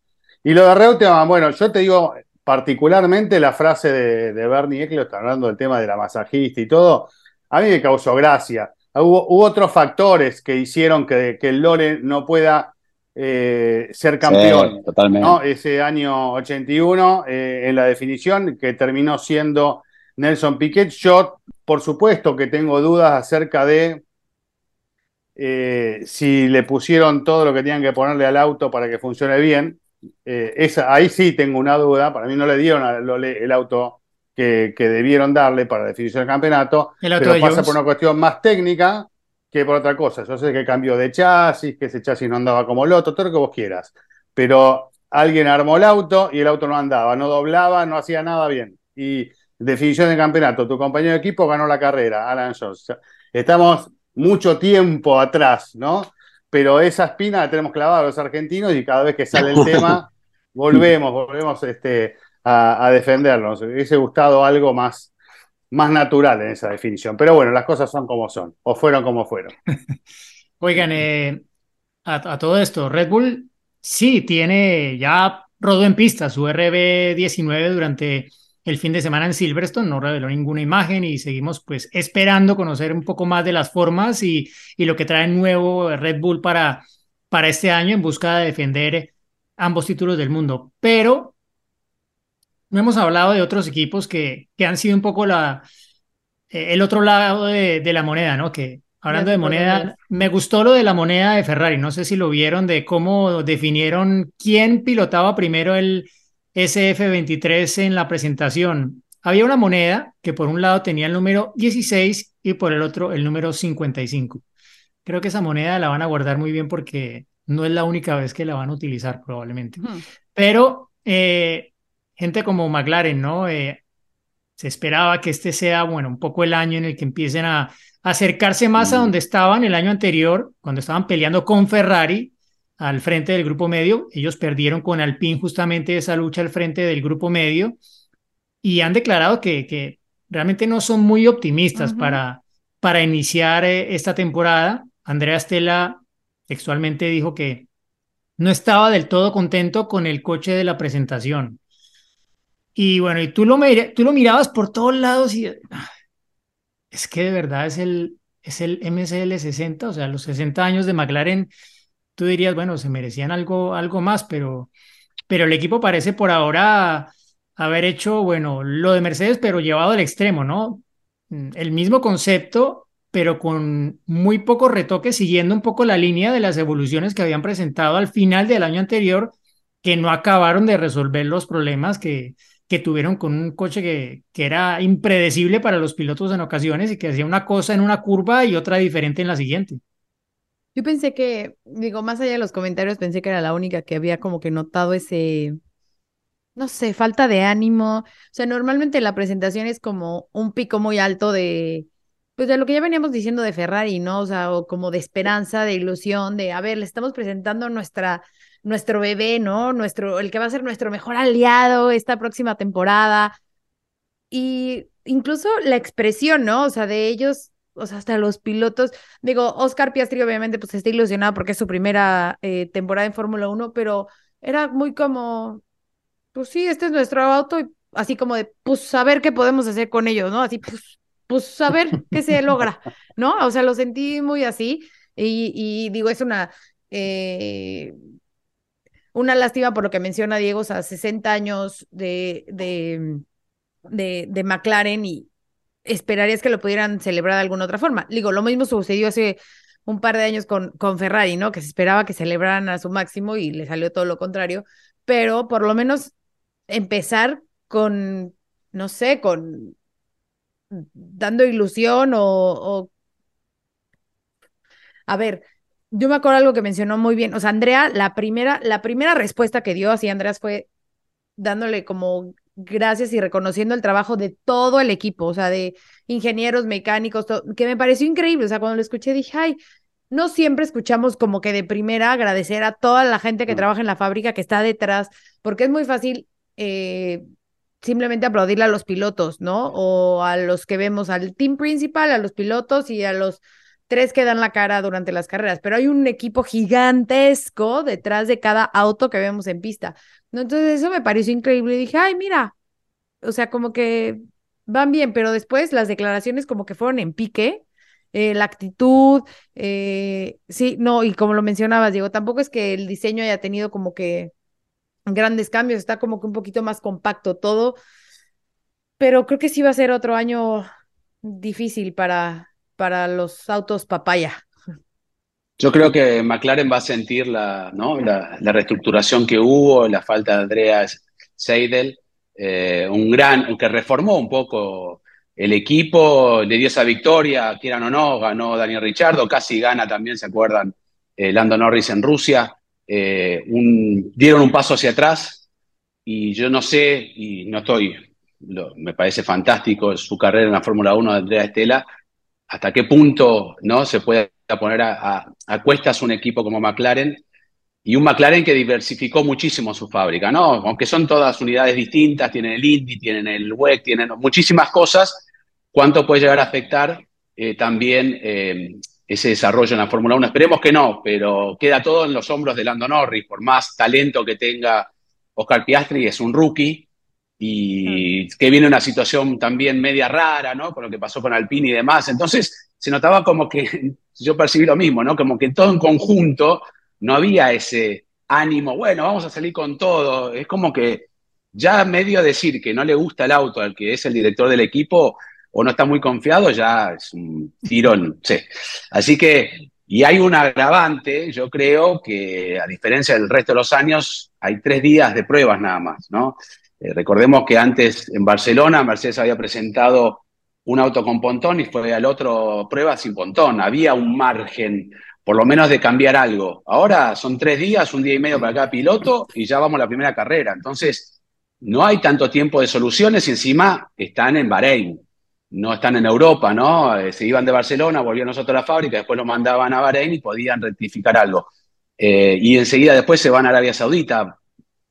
Y lo de Reutemann, bueno, yo te digo particularmente la frase de, de Bernie Eccleston hablando del tema de la masajista y todo, a mí me causó gracia. Hubo, hubo otros factores que hicieron que, que el Lore no pueda eh, ser campeón. Sí, totalmente. ¿no? Ese año 81, eh, en la definición, que terminó siendo Nelson Piquet. Yo, por supuesto, que tengo dudas acerca de eh, si le pusieron todo lo que tenían que ponerle al auto para que funcione bien. Eh, esa, ahí sí tengo una duda. Para mí no le dieron a el auto que, que debieron darle para la definición del campeonato, El auto pero pasa Jones. por una cuestión más técnica que por otra cosa. Yo sé que cambió de chasis, que ese chasis no andaba como el otro, todo lo que vos quieras. Pero alguien armó el auto y el auto no andaba, no doblaba, no hacía nada bien. Y definición de campeonato, tu compañero de equipo ganó la carrera, Alan Jones. Estamos mucho tiempo atrás, ¿no? Pero esa espina la tenemos clavada los argentinos y cada vez que sale el tema, volvemos, volvemos este, a, a defendernos. Me hubiese gustado algo más, más natural en esa definición. Pero bueno, las cosas son como son, o fueron como fueron. Oigan, eh, a, a todo esto, Red Bull sí tiene, ya rodó en pista su RB19 durante el fin de semana en Silverstone, no reveló ninguna imagen y seguimos pues esperando conocer un poco más de las formas y, y lo que trae nuevo Red Bull para, para este año en busca de defender ambos títulos del mundo. Pero no hemos hablado de otros equipos que, que han sido un poco la, eh, el otro lado de, de la moneda, ¿no? Que, Hablando de moneda, me gustó lo de la moneda de Ferrari. No sé si lo vieron de cómo definieron quién pilotaba primero el SF23 en la presentación. Había una moneda que por un lado tenía el número 16 y por el otro el número 55. Creo que esa moneda la van a guardar muy bien porque no es la única vez que la van a utilizar probablemente. Pero eh, gente como McLaren, ¿no? Eh, se esperaba que este sea, bueno, un poco el año en el que empiecen a acercarse más a donde estaban el año anterior, cuando estaban peleando con Ferrari al frente del grupo medio. Ellos perdieron con Alpine justamente esa lucha al frente del grupo medio y han declarado que, que realmente no son muy optimistas para, para iniciar eh, esta temporada. Andrea Stella textualmente dijo que no estaba del todo contento con el coche de la presentación. Y bueno, y tú lo, tú lo mirabas por todos lados y es que de verdad es el, es el MCL 60, o sea, los 60 años de McLaren, tú dirías, bueno, se merecían algo, algo más, pero, pero el equipo parece por ahora haber hecho, bueno, lo de Mercedes, pero llevado al extremo, ¿no? El mismo concepto, pero con muy pocos retoques, siguiendo un poco la línea de las evoluciones que habían presentado al final del año anterior, que no acabaron de resolver los problemas que, que tuvieron con un coche que era impredecible para los pilotos en ocasiones y que hacía una cosa en una curva y otra diferente en la siguiente. Yo pensé que, digo, más allá de los comentarios, pensé que era la única que había como que notado ese, no sé, falta de ánimo. O sea, normalmente la presentación es como un pico muy alto de, pues de lo que ya veníamos diciendo de Ferrari, ¿no? O sea, o como de esperanza, de ilusión, de, a ver, le estamos presentando nuestra, nuestro bebé, ¿no? Nuestro, el que va a ser nuestro mejor aliado esta próxima temporada. Y incluso la expresión, ¿no? O sea, de ellos, o sea, hasta los pilotos. Digo, Oscar Piastri obviamente pues está ilusionado porque es su primera eh, temporada en Fórmula 1, pero era muy como, pues sí, este es nuestro auto y así como de, pues a ver qué podemos hacer con ellos, ¿no? Así, pues pues a ver qué se logra, ¿no? O sea, lo sentí muy así y, digo, es una, eh, una lástima por lo que menciona Diego, o sea, 60 años de, de, de, de McLaren y esperarías que lo pudieran celebrar de alguna otra forma. Digo, lo mismo sucedió hace un par de años con, con Ferrari, ¿no? Que se esperaba que celebraran a su máximo y le salió todo lo contrario, pero por lo menos empezar con, no sé, con dando ilusión o, A ver, yo me acuerdo algo que mencionó muy bien, o sea, Andrea, la primera, la primera respuesta que dio así Andreas fue dándole como gracias y reconociendo el trabajo de todo el equipo, o sea, de ingenieros, mecánicos, que me pareció increíble, o sea, cuando lo escuché dije, ay, no siempre escuchamos como que de primera agradecer a toda la gente que trabaja en la fábrica, que está detrás, porque es muy fácil eh, simplemente aplaudirle a los pilotos, ¿no? O a los que vemos al team principal, a los pilotos y a los tres que dan la cara durante las carreras, pero hay un equipo gigantesco detrás de cada auto que vemos en pista. Entonces eso me pareció increíble y dije, ay, mira, o sea, como que van bien, pero después las declaraciones como que fueron en pique. Eh, la actitud, eh, sí, no, y como lo mencionabas, Diego, tampoco es que el diseño haya tenido como que grandes cambios, está como que un poquito más compacto todo, pero creo que sí va a ser otro año difícil para, para los autos papaya. Yo creo que McLaren va a sentir la, la, reestructuración que hubo, la falta de Andreas Seidel, eh, un gran, que reformó un poco el equipo, le dio esa victoria, quieran o no, ganó Daniel Richardo, casi gana también, ¿se acuerdan? Eh, Lando Norris en Rusia. Eh, dieron un paso hacia atrás y yo no sé, y no estoy, me parece fantástico su carrera en la Fórmula 1 de Andrea Estela, hasta qué punto ¿no? se puede poner a, cuestas un equipo como McLaren y un McLaren que diversificó muchísimo su fábrica, ¿no? Aunque son todas unidades distintas, tienen el Indy, tienen el WEC, tienen muchísimas cosas, ¿cuánto puede llegar a afectar eh, también eh, ese desarrollo en la Fórmula 1. Esperemos que no, pero queda todo en los hombros de Lando Norris, por más talento que tenga Oscar Piastri, es un rookie y que viene una situación también media rara, ¿no? Con lo que pasó con Alpine y demás. Entonces se notaba como que, yo percibí lo mismo, ¿no? Como que todo en conjunto no había ese ánimo, bueno, vamos a salir con todo. Es como que ya medio decir que no le gusta el auto al que es el director del equipo, o no está muy confiado, ya es un tirón. Sí. Así que, y hay un agravante, yo creo que a diferencia del resto de los años, hay tres días de pruebas nada más, ¿no? Eh, recordemos que antes en Barcelona Mercedes había presentado un auto con pontón y fue al otro prueba sin pontón. Había un margen, por lo menos, de cambiar algo. Ahora son tres días, un día y medio para cada piloto y ya vamos a la primera carrera. Entonces, no hay tanto tiempo de soluciones y encima están en Bahrein, no están en Europa, ¿no? Eh, se iban de Barcelona, volvían nosotros a la fábrica, después lo mandaban a Bahrein y podían rectificar algo. Eh, y enseguida después se van a Arabia Saudita,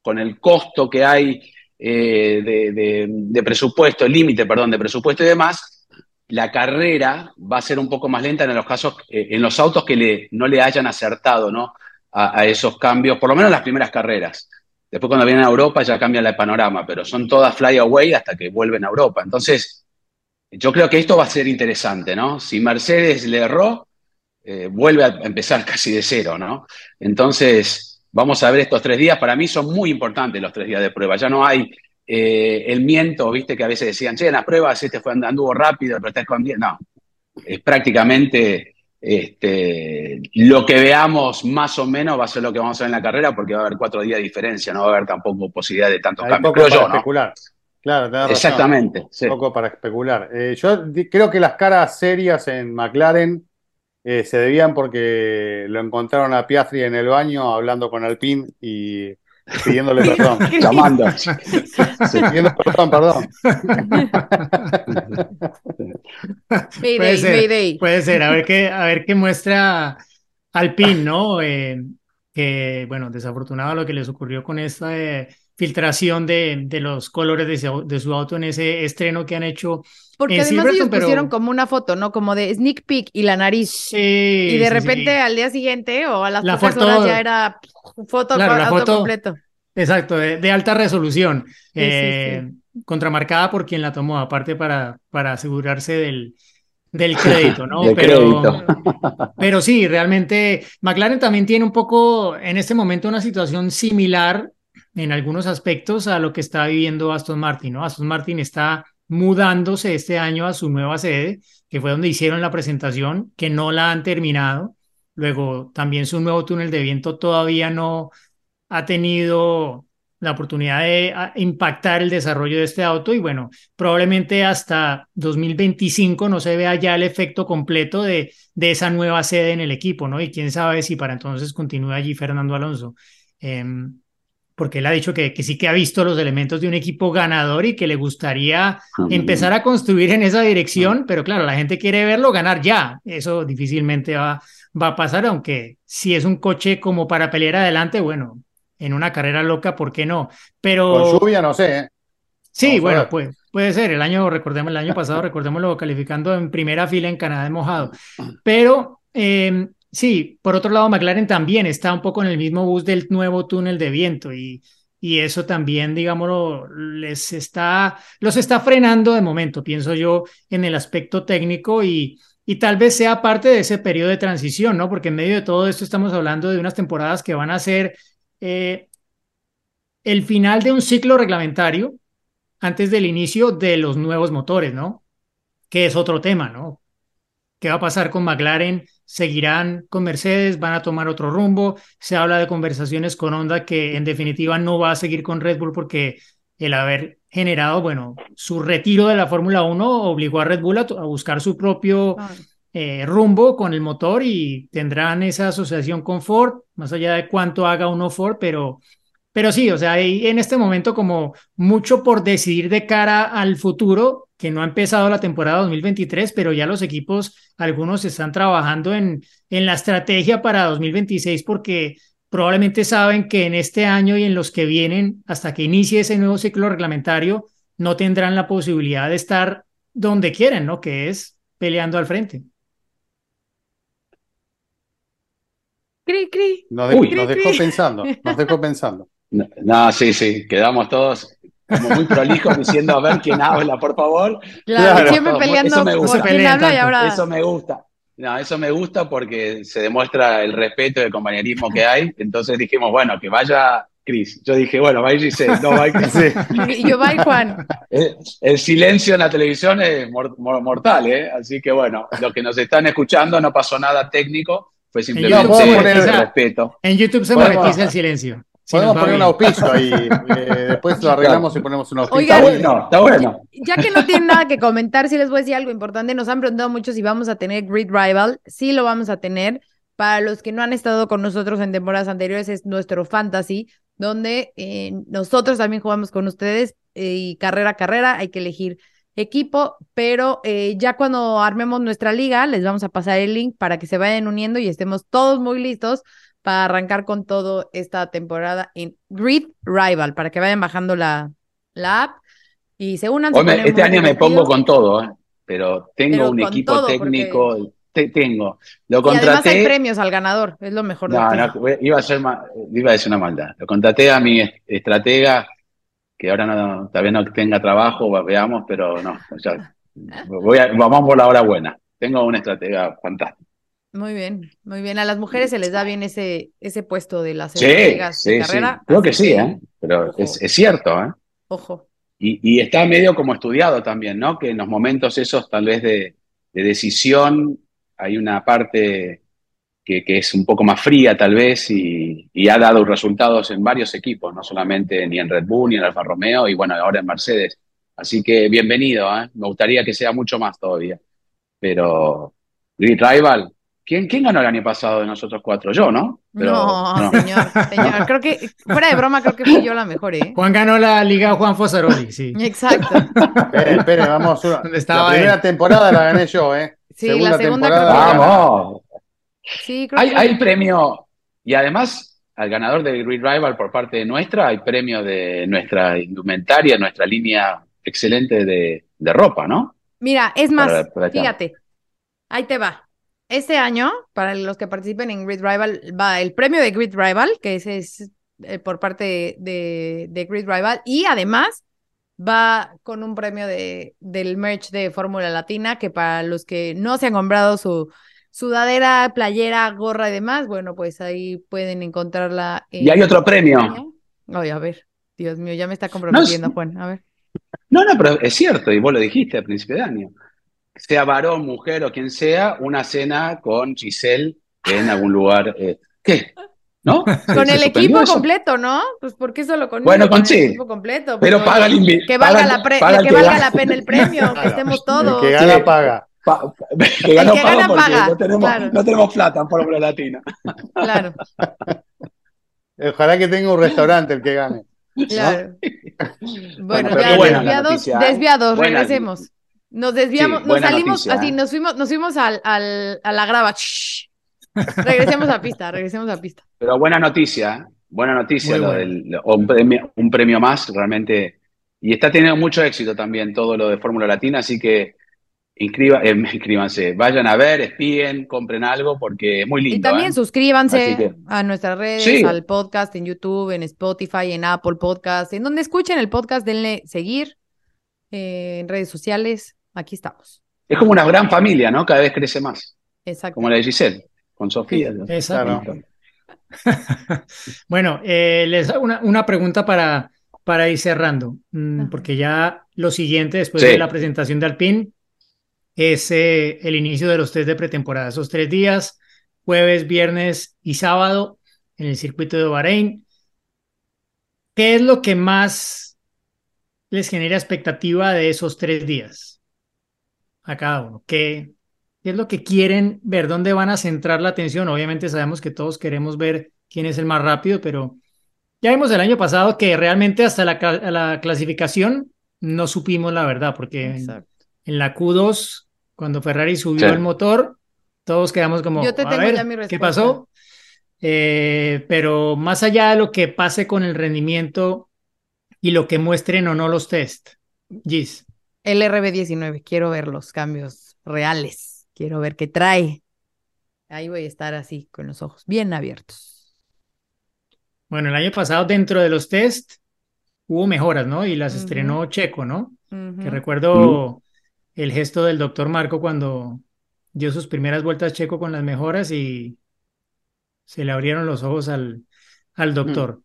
con el costo que hay eh, de, presupuesto, el límite, perdón, de presupuesto y demás, la carrera va a ser un poco más lenta en los casos, en los autos que no le hayan acertado. A, esos cambios, por lo menos en las primeras carreras. Después cuando vienen a Europa ya cambia el panorama, pero son todas fly away hasta que vuelven a Europa. Entonces, yo creo que esto va a ser interesante, ¿no? Si Mercedes le erró, eh, vuelve a empezar casi de cero, ¿no? Entonces, vamos a ver estos tres días. Para mí son muy importantes los tres días de prueba. Ya no hay eh, el miento, viste, que a veces decían, che, en las pruebas este fue anduvo rápido, pero está escondido. No, es prácticamente este, lo que veamos más o menos va a ser lo que vamos a ver en la carrera porque va a haber cuatro días de diferencia, no va a haber tampoco posibilidad de tantos cambios. Poco para especular. Claro, Exactamente. Un poco para especular. Eh, yo creo que las caras serias en McLaren eh, se debían porque lo encontraron a Piastri en el baño hablando con Alpine y pidiéndole perdón. Llamando. Pidiendo perdón, perdón. puede, ser, puede ser, a ver qué, a ver qué muestra Alpine, ¿no? Eh, que, bueno, desafortunado lo que les ocurrió con esta eh, filtración de, de, los colores de, de, su auto en ese estreno que han hecho. Porque además ellos pusieron como una foto, ¿no? Como de sneak peek y la nariz. Sí. Y de repente al día siguiente o a las la pocas horas ya era foto, claro, la foto completo. Exacto, de, alta resolución, eh, contramarcada por quien la tomó, aparte para, para asegurarse del, del crédito, ¿no? pero, pero sí, realmente McLaren también tiene un poco en este momento una situación similar en algunos aspectos a lo que está viviendo Aston Martin, ¿no? Aston Martin está mudándose este año a su nueva sede, que fue donde hicieron la presentación, que no la han terminado. Luego también su nuevo túnel de viento todavía no, ha tenido la oportunidad de impactar el desarrollo de este auto y bueno, probablemente hasta 2025 no se vea ya el efecto completo de, de esa nueva sede en el equipo, ¿no? Y quién sabe si para entonces continúa allí Fernando Alonso. Em, porque él ha dicho que, que, sí que ha visto los elementos de un equipo ganador y que le gustaría empezar a construir en esa dirección, pero claro, la gente quiere verlo ganar ya. Eso difícilmente va, va a pasar, aunque si es un coche como para pelear adelante, bueno, en una carrera loca, ¿por qué no? Pero... Con lluvia no sé. ¿eh? Sí, bueno, pues, puede ser. El año, recordemos, el año pasado, recordémoslo, calificando en primera fila en Canadá de mojado. Pero em, sí, por otro lado, McLaren también está un poco en el mismo bus del nuevo túnel de viento y, y eso también, digámoslo, les está, los está frenando de momento, pienso yo, en el aspecto técnico y, y tal vez sea parte de ese periodo de transición, ¿no? Porque en medio de todo esto estamos hablando de unas temporadas que van a ser eh, el final de un ciclo reglamentario antes del inicio de los nuevos motores, ¿no? Que es otro tema, ¿no? ¿Qué va a pasar con McLaren? ¿Seguirán con Mercedes? ¿Van a tomar otro rumbo? Se habla de conversaciones con Honda que en definitiva no va a seguir con Red Bull porque el haber generado, bueno, su retiro de la Fórmula 1 obligó a Red Bull a, buscar su propio eh, rumbo con el motor y tendrán esa asociación con Ford, más allá de cuánto haga uno Ford, pero, pero sí, o sea, hay en este momento como mucho por decidir de cara al futuro, que no ha empezado la temporada 2023, pero ya los equipos, algunos están trabajando en, en la estrategia para 2026 porque probablemente saben que en este año y en los que vienen, hasta que inicie ese nuevo ciclo reglamentario, no tendrán la posibilidad de estar donde quieren, ¿no? Que es peleando al frente. Nos, dejó pensando, nos dejó pensando. No, sí, sí, quedamos todos como muy prolijos diciendo a ver quién habla, por favor. Claro, siempre peleando eso me gusta. por quién habla y ahora... Eso me gusta. No, eso me gusta porque se demuestra el respeto y el compañerismo que hay. Entonces dijimos, bueno, que vaya Cris. Yo dije, bueno, va a ir Giselle, no va a ir Cris. Y yo, bye, Juan. El, el silencio en la televisión es mor- mor- mortal, ¿eh? Así que bueno, los que nos están escuchando no pasó nada técnico, fue simplemente No, poner- respeto. En YouTube se monetiza el silencio. Si Podemos poner un auspicio ahí. eh, después lo arreglamos y ponemos un auspicio. Oigan, Está bueno, está bueno. Ya que no tienen nada que comentar, sí les voy a decir algo importante. Nos han preguntado mucho si vamos a tener Grid Rival. Sí lo vamos a tener. Para los que no han estado con nosotros en temporadas anteriores, es nuestro fantasy, donde eh, nosotros también jugamos con ustedes eh, y carrera a carrera hay que elegir equipo, pero eh, ya cuando armemos nuestra liga, les vamos a pasar el link para que se vayan uniendo y estemos todos muy listos para arrancar con todo esta temporada en Grid Rival, para que vayan bajando la, la app y se unan. este año me pongo con todo, ¿eh? Pero tengo Pero un equipo todo, técnico, te- tengo. Lo Y además hay contraté. premios al ganador, es lo mejor No, no, iba a, ser iba a decir una maldad. Lo contraté a mi est- estratega, que ahora no, todavía no tenga trabajo, veamos, pero no, voy a- vamos por la hora buena. Tengo una estratega fantástica. Muy bien, muy bien. A las mujeres se les da bien ese, ese puesto de las Sí, de sí, sí. carrera. Creo que sí, ¿eh? Pero es, es cierto, ¿eh? Ojo. Y, y está medio como estudiado también, ¿no? Que en los momentos esos tal vez de, de decisión hay una parte que, que es un poco más fría tal vez y, y ha dado resultados en varios equipos, no solamente ni en Red Bull, ni en Alfa Romeo y bueno, ahora en Mercedes. Así que bienvenido, ¿eh? Me gustaría que sea mucho más todavía. Pero Grid Rival, ¿quién, quién ganó el año pasado de nosotros cuatro? Yo, ¿no? Pero, no, señor, señor. Creo que, fuera de broma, creo que fui yo la mejor, ¿eh? Juan ganó la Liga Juan Fosaroli, sí. Exacto. Espere, espere, vamos. una- ¿Dónde estaba la primera él? temporada la gané yo, ¿eh? Sí, Segunda la segunda temporada creo que-. ¡Vamos! Sí, creo Hay, que hay premio, y además al ganador de Grid Rival por parte de nuestra, hay premio de nuestra indumentaria, nuestra línea excelente de, de ropa, ¿no? Mira, es más, Para- fíjate, ahí te va. Este año, para los que participen en Grid Rival, va el premio de Grid Rival, que ese es eh, por parte de, de Grid Rival, y además va con un premio de, del merch de Fórmula Latina, que para los que no se han comprado su sudadera, playera, gorra y demás, bueno, pues ahí pueden encontrarla. Y hay otro premio. Ay, a ver, Dios mío, ya me está comprometiendo, Juan, a ver. No, no, pero es cierto, y vos lo dijiste al principio de año. Sea varón, mujer o quien sea, una cena con Giselle en algún lugar. eh, ¿Qué? ¿No? ¿Se- Con el equipo eso? completo, ¿no? Pues ¿por qué solo con Bueno, con el sí. equipo completo? Pero Pues, paga el invi- que valga, paga- la, pre- paga que que valga la pena el premio, que estemos El todos. que gana Sí. paga. Pa- que paga gana porque paga, no tenemos, claro. no tenemos plata en Fórmula Latina. Claro, Ojalá que tenga un restaurante el que gane. claro. Bueno, qué buena la desviados, noticia, ¿eh? desviados, Buena- regresemos. Nos desviamos, Sí, nos salimos noticia, así, nos fuimos, nos fuimos al, al, a la grava. Shh. Regresemos a pista, regresemos a pista. Pero buena noticia, buena noticia, lo del, lo- un, premio, un premio más realmente. Y está teniendo mucho éxito también todo lo de Fórmula Latina, así que inscriba, eh, inscríbanse, vayan a ver, espíen, compren algo, porque es muy lindo. Y también ¿eh? suscríbanse que- a nuestras redes, Sí. al podcast en YouTube, en Spotify, en Apple Podcast, en donde escuchen el podcast, denle seguir eh, en redes sociales. Aquí estamos. Es como una gran familia, ¿no? Cada vez crece más, Exacto. como la de Giselle, con Sofía. Exacto. Claro. Bueno, eh, les hago una, una pregunta para, para ir cerrando, mm, porque ya lo siguiente, después Sí. de la presentación de Alpine, es eh, el inicio de los test de pretemporada. Esos tres días, jueves, viernes y sábado, en el circuito de Bahrein. ¿Qué es lo que más les genera expectativa de esos tres días a cada uno? ¿Qué, qué es lo que quieren ver? ¿Dónde van a centrar la atención? Obviamente sabemos que todos queremos ver quién es el más rápido, pero ya vimos el año pasado que realmente hasta la, la clasificación no supimos la verdad, porque en, la Q2, cuando Ferrari subió Sí. el motor, todos quedamos como, Yo te a tengo ver, ya mi ¿qué pasó? Eh, pero más allá de lo que pase con el rendimiento y lo que muestren o no los test, Gis, El RB19, quiero ver los cambios reales. Quiero ver qué trae. Ahí voy a estar así, con los ojos bien abiertos. bueno, el año pasado dentro de los test hubo mejoras, ¿no? Y las estrenó Checo, ¿no? Que recuerdo el gesto del doctor Marco cuando dio sus primeras vueltas Checo con las mejoras y se le abrieron los ojos al, al doctor.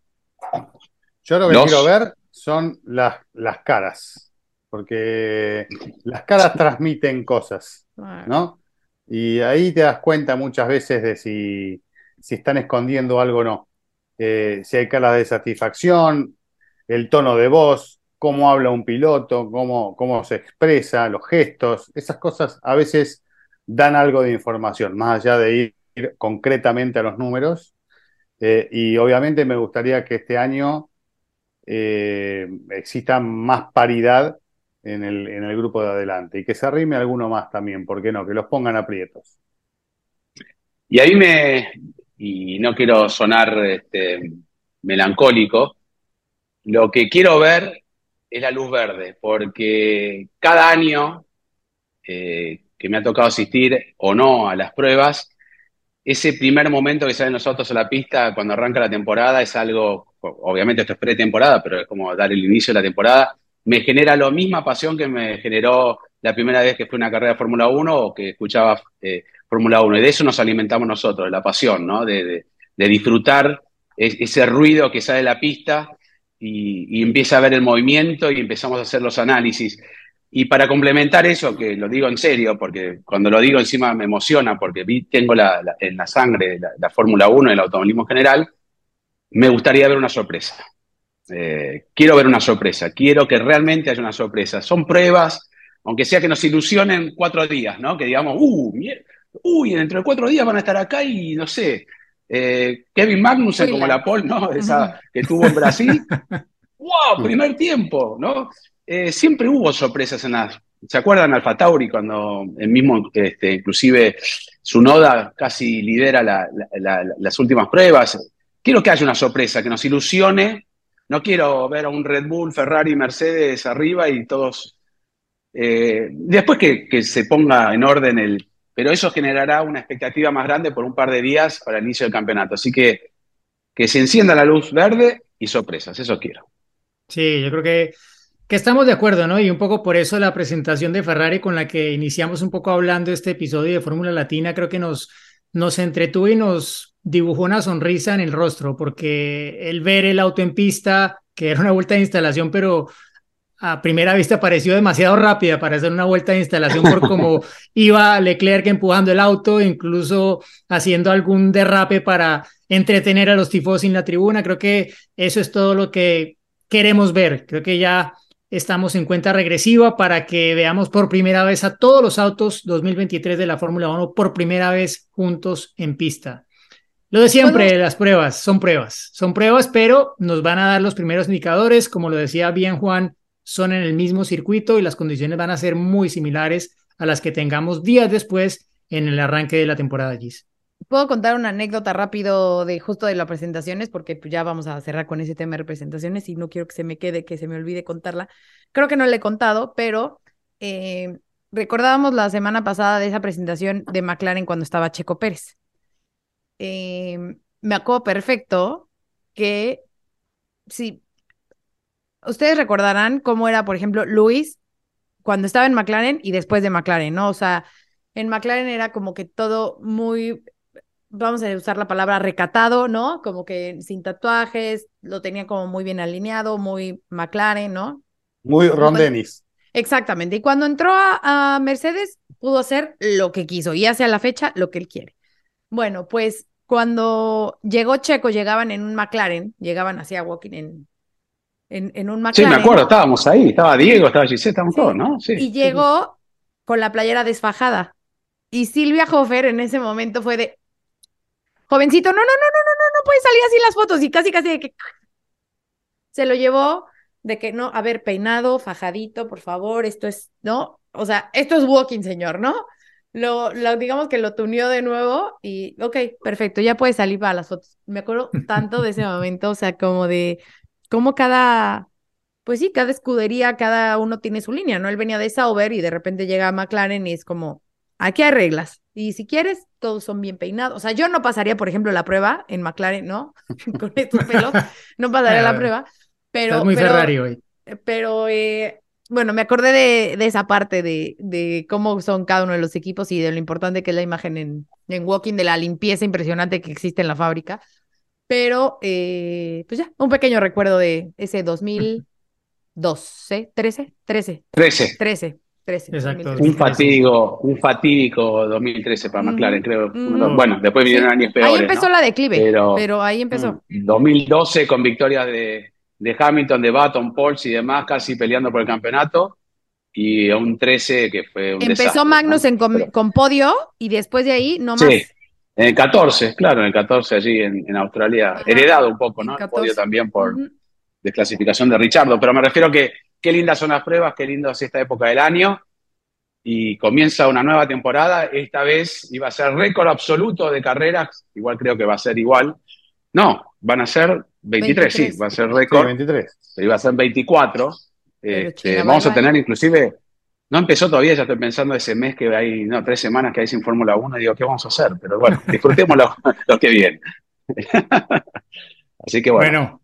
Yo lo que Los- quiero ver son las, las caras, porque las caras transmiten cosas, ¿no? Y ahí te das cuenta muchas veces de si, si están escondiendo algo o no. Eh, si hay caras de satisfacción, el tono de voz, cómo habla un piloto, cómo, cómo se expresa, los gestos, esas cosas a veces dan algo de información, más allá de ir concretamente a los números. Eh, y obviamente me gustaría que este año eh, exista más paridad en el, en el grupo de adelante y que se arrime alguno más también, ¿por qué no? Que los pongan aprietos. Y ahí me, y no quiero sonar este, melancólico, lo que quiero ver es la luz verde, porque cada año eh, que me ha tocado asistir o no a las pruebas, ese primer momento que salen los autos a la pista cuando arranca la temporada es algo, obviamente esto es pretemporada, pero es como dar el inicio de la temporada, me genera la misma pasión que me generó la primera vez que fue una carrera de Fórmula 1 o que escuchaba eh, Fórmula 1. Y de eso nos alimentamos nosotros, la pasión, ¿no? De, disfrutar es, ese ruido que sale de la pista y, empieza a ver el movimiento y empezamos a hacer los análisis. Y para complementar eso, que lo digo en serio, porque cuando lo digo encima me emociona, porque tengo la, en la sangre la, la Fórmula 1 y el automovilismo en general, me gustaría ver una sorpresa. Eh, quiero ver una sorpresa, quiero que realmente haya una sorpresa. Son pruebas, aunque sea que nos ilusionen cuatro días, ¿no? Que digamos, uh, uy, dentro de cuatro días van a estar acá y no sé, eh, Kevin Magnussen como la Paul, ¿no? Esa que tuvo en Brasil. ¡Wow! Primer tiempo, ¿no? Eh, siempre hubo sorpresas en las. ¿Se acuerdan Alfa Tauri cuando el mismo, este, inclusive Sunoda casi lidera la, la, la, las últimas pruebas? Quiero que haya una sorpresa, que nos ilusione. No quiero ver a un Red Bull, Ferrari, Mercedes arriba y todos. Eh, después que, se ponga en orden el, pero eso generará una expectativa más grande por un par de días para el inicio del campeonato. Así que que se encienda la luz verde y sorpresas, eso quiero. Sí, yo creo que, que estamos de acuerdo, ¿no? Y un poco por eso la presentación de Ferrari con la que iniciamos un poco hablando este episodio de Fórmula Latina, creo que nos, nos entretuvo y nos dibujó una sonrisa en el rostro, porque el ver el auto en pista, que era una vuelta de instalación, pero a primera vista pareció demasiado rápida para hacer una vuelta de instalación por cómo iba Leclerc empujando el auto, incluso haciendo algún derrape para entretener a los tifos en la tribuna. Creo que eso es todo lo que queremos ver. Creo que ya estamos en cuenta regresiva para que veamos por primera vez a todos los autos 2023 de la Fórmula 1 por primera vez juntos en pista. Lo de siempre, bueno, las pruebas, son pruebas, son pruebas, pero nos van a dar los primeros indicadores, como lo decía bien Juan, son en el mismo circuito y las condiciones van a ser muy similares a las que tengamos días después en el arranque de la temporada GIS. Puedo contar una anécdota rápido de justo de las presentaciones, porque ya vamos a cerrar con ese tema de presentaciones y no quiero que se me quede, que se me olvide contarla. Creo que no le he contado, pero eh, recordábamos la semana pasada de esa presentación de McLaren cuando estaba Checo Pérez. Eh, me acuerdo perfecto que sí, ustedes recordarán cómo era, por ejemplo, Luis cuando estaba en McLaren y después de McLaren, ¿no? O sea, en McLaren era como que todo muy, vamos a usar la palabra recatado, ¿no? Como que sin tatuajes, lo tenía como muy bien alineado, muy McLaren, ¿no? Muy Ron Dennis. Exactamente. Y cuando entró a, a, Mercedes, pudo hacer lo que quiso y hace a la fecha lo que él quiere. Bueno, pues cuando llegó Checo, llegaban en un McLaren, llegaban hacia walking en, en, en, un McLaren. Sí, me acuerdo, estábamos ahí, estaba Diego, estaba Giselle, estábamos sí. todos, ¿no? Sí. Y llegó con la playera desfajada. Y Silvia Hofer en ese momento fue de, jovencito, no, no, no, no, no, no, no puede salir así las fotos. Y casi, casi de que se lo llevó de que no, a ver, peinado, fajadito, por favor, esto es, ¿no? O sea, esto es walking, señor, ¿no? Lo, lo digamos que lo tunió de nuevo y, ok, perfecto, ya puede salir para las fotos. Me acuerdo tanto de ese momento, o sea, como de cómo cada, pues sí, cada escudería, cada uno tiene su línea, ¿no? Él venía de Sauber y de repente llega a McLaren y es como, aquí hay reglas. Y si quieres, todos son bien peinados. O sea, yo no pasaría, por ejemplo, la prueba en McLaren, ¿no? Con estos pelos, no pasaría la prueba. Pero, Estás muy pero, Ferrari hoy. Pero, eh, bueno, me acordé de, de esa parte de, de, cómo son cada uno de los equipos y de lo importante que es la imagen en, en Walking, de la limpieza impresionante que existe en la fábrica. Pero, eh, pues ya, un pequeño recuerdo de ese 2012, 13, 13, 13. 13, 13. Exacto. 2013. Un fatídico, un fatídico 2013 para Ujú. McLaren, creo. Ujú. Bueno, después vinieron Sí. años peores. Ahí empezó ¿no? la declive, Pero- pero, ahí empezó. Mm, 2012 con victorias de, de Hamilton, de Baton, Pauls y demás, casi peleando por el campeonato. Y a un 13 que fue un Empezó desastre, Magnus ¿no? en con podio y después de ahí no más. Sí, en el 14, claro, en el 14 allí en, en Australia. Ajá. Heredado un poco, ¿no? El 14. podio también por Ujú. desclasificación de Richardo. Pero me refiero que qué lindas son las pruebas, qué lindo es esta época del año. Y comienza una nueva temporada. Esta vez iba a ser récord absoluto de carreras. Igual creo que va a ser igual. No, van a ser 23, 23. sí, va a ser Sí, récord. 23. pero iba a ser 24. Pero Este, vamos bye, a bye. tener inclusive, no empezó todavía, ya estoy pensando ese mes que hay, no, tres semanas que hay sin Fórmula 1 y digo, ¿qué vamos a hacer? Pero bueno, disfrutemos lo, lo que viene. Así que bueno, Bueno,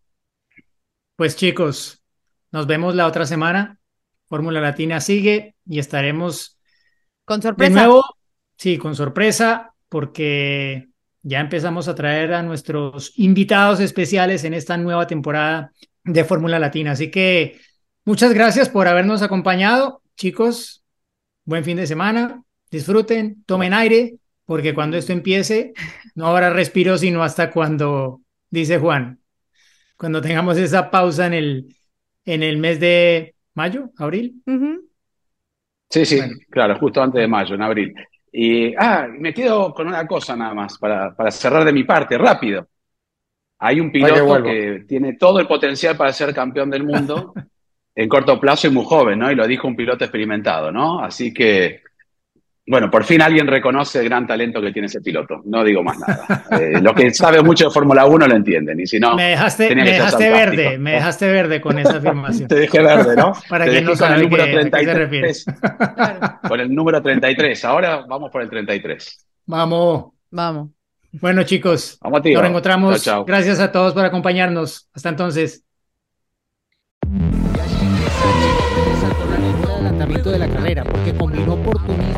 pues chicos, nos vemos la otra semana. Fórmula Latina sigue y estaremos Con de sorpresa. nuevo, sí, con sorpresa, porque ya empezamos a traer a nuestros invitados especiales en esta nueva temporada de Fórmula Latina. Así que muchas gracias por habernos acompañado, chicos. Buen fin de semana. Disfruten, tomen aire, porque cuando esto empiece no habrá respiro sino hasta cuando, dice Juan, cuando tengamos esa pausa en el, en el mes de mayo, abril. Sí, sí, bueno. claro, justo antes de mayo, en abril. Y, ah, me quedo con una cosa nada más para, para cerrar de mi parte, rápido. Hay un piloto que tiene todo el potencial para ser campeón del mundo en corto plazo y muy joven, ¿no? Y lo dijo un piloto experimentado, ¿no? Así que, bueno, por fin alguien reconoce el gran talento que tiene ese piloto. No digo más nada. Eh, los que saben mucho de Fórmula 1 lo entienden, y si no, Me dejaste, me que verde, me dejaste verde con esa afirmación. te dejé verde, ¿no? Para Te quien no con el sabe número qué- a qué se refiere. 33. Claro. Con el número 33. Ahora vamos por el 33. Vamos. Vamos. Bueno, chicos, Vamos, tío. nos reencontramos. Chao, chao. Gracias a todos por acompañarnos. Hasta entonces. saltó la lengua de adelantamiento de la carrera porque combinó oportunismo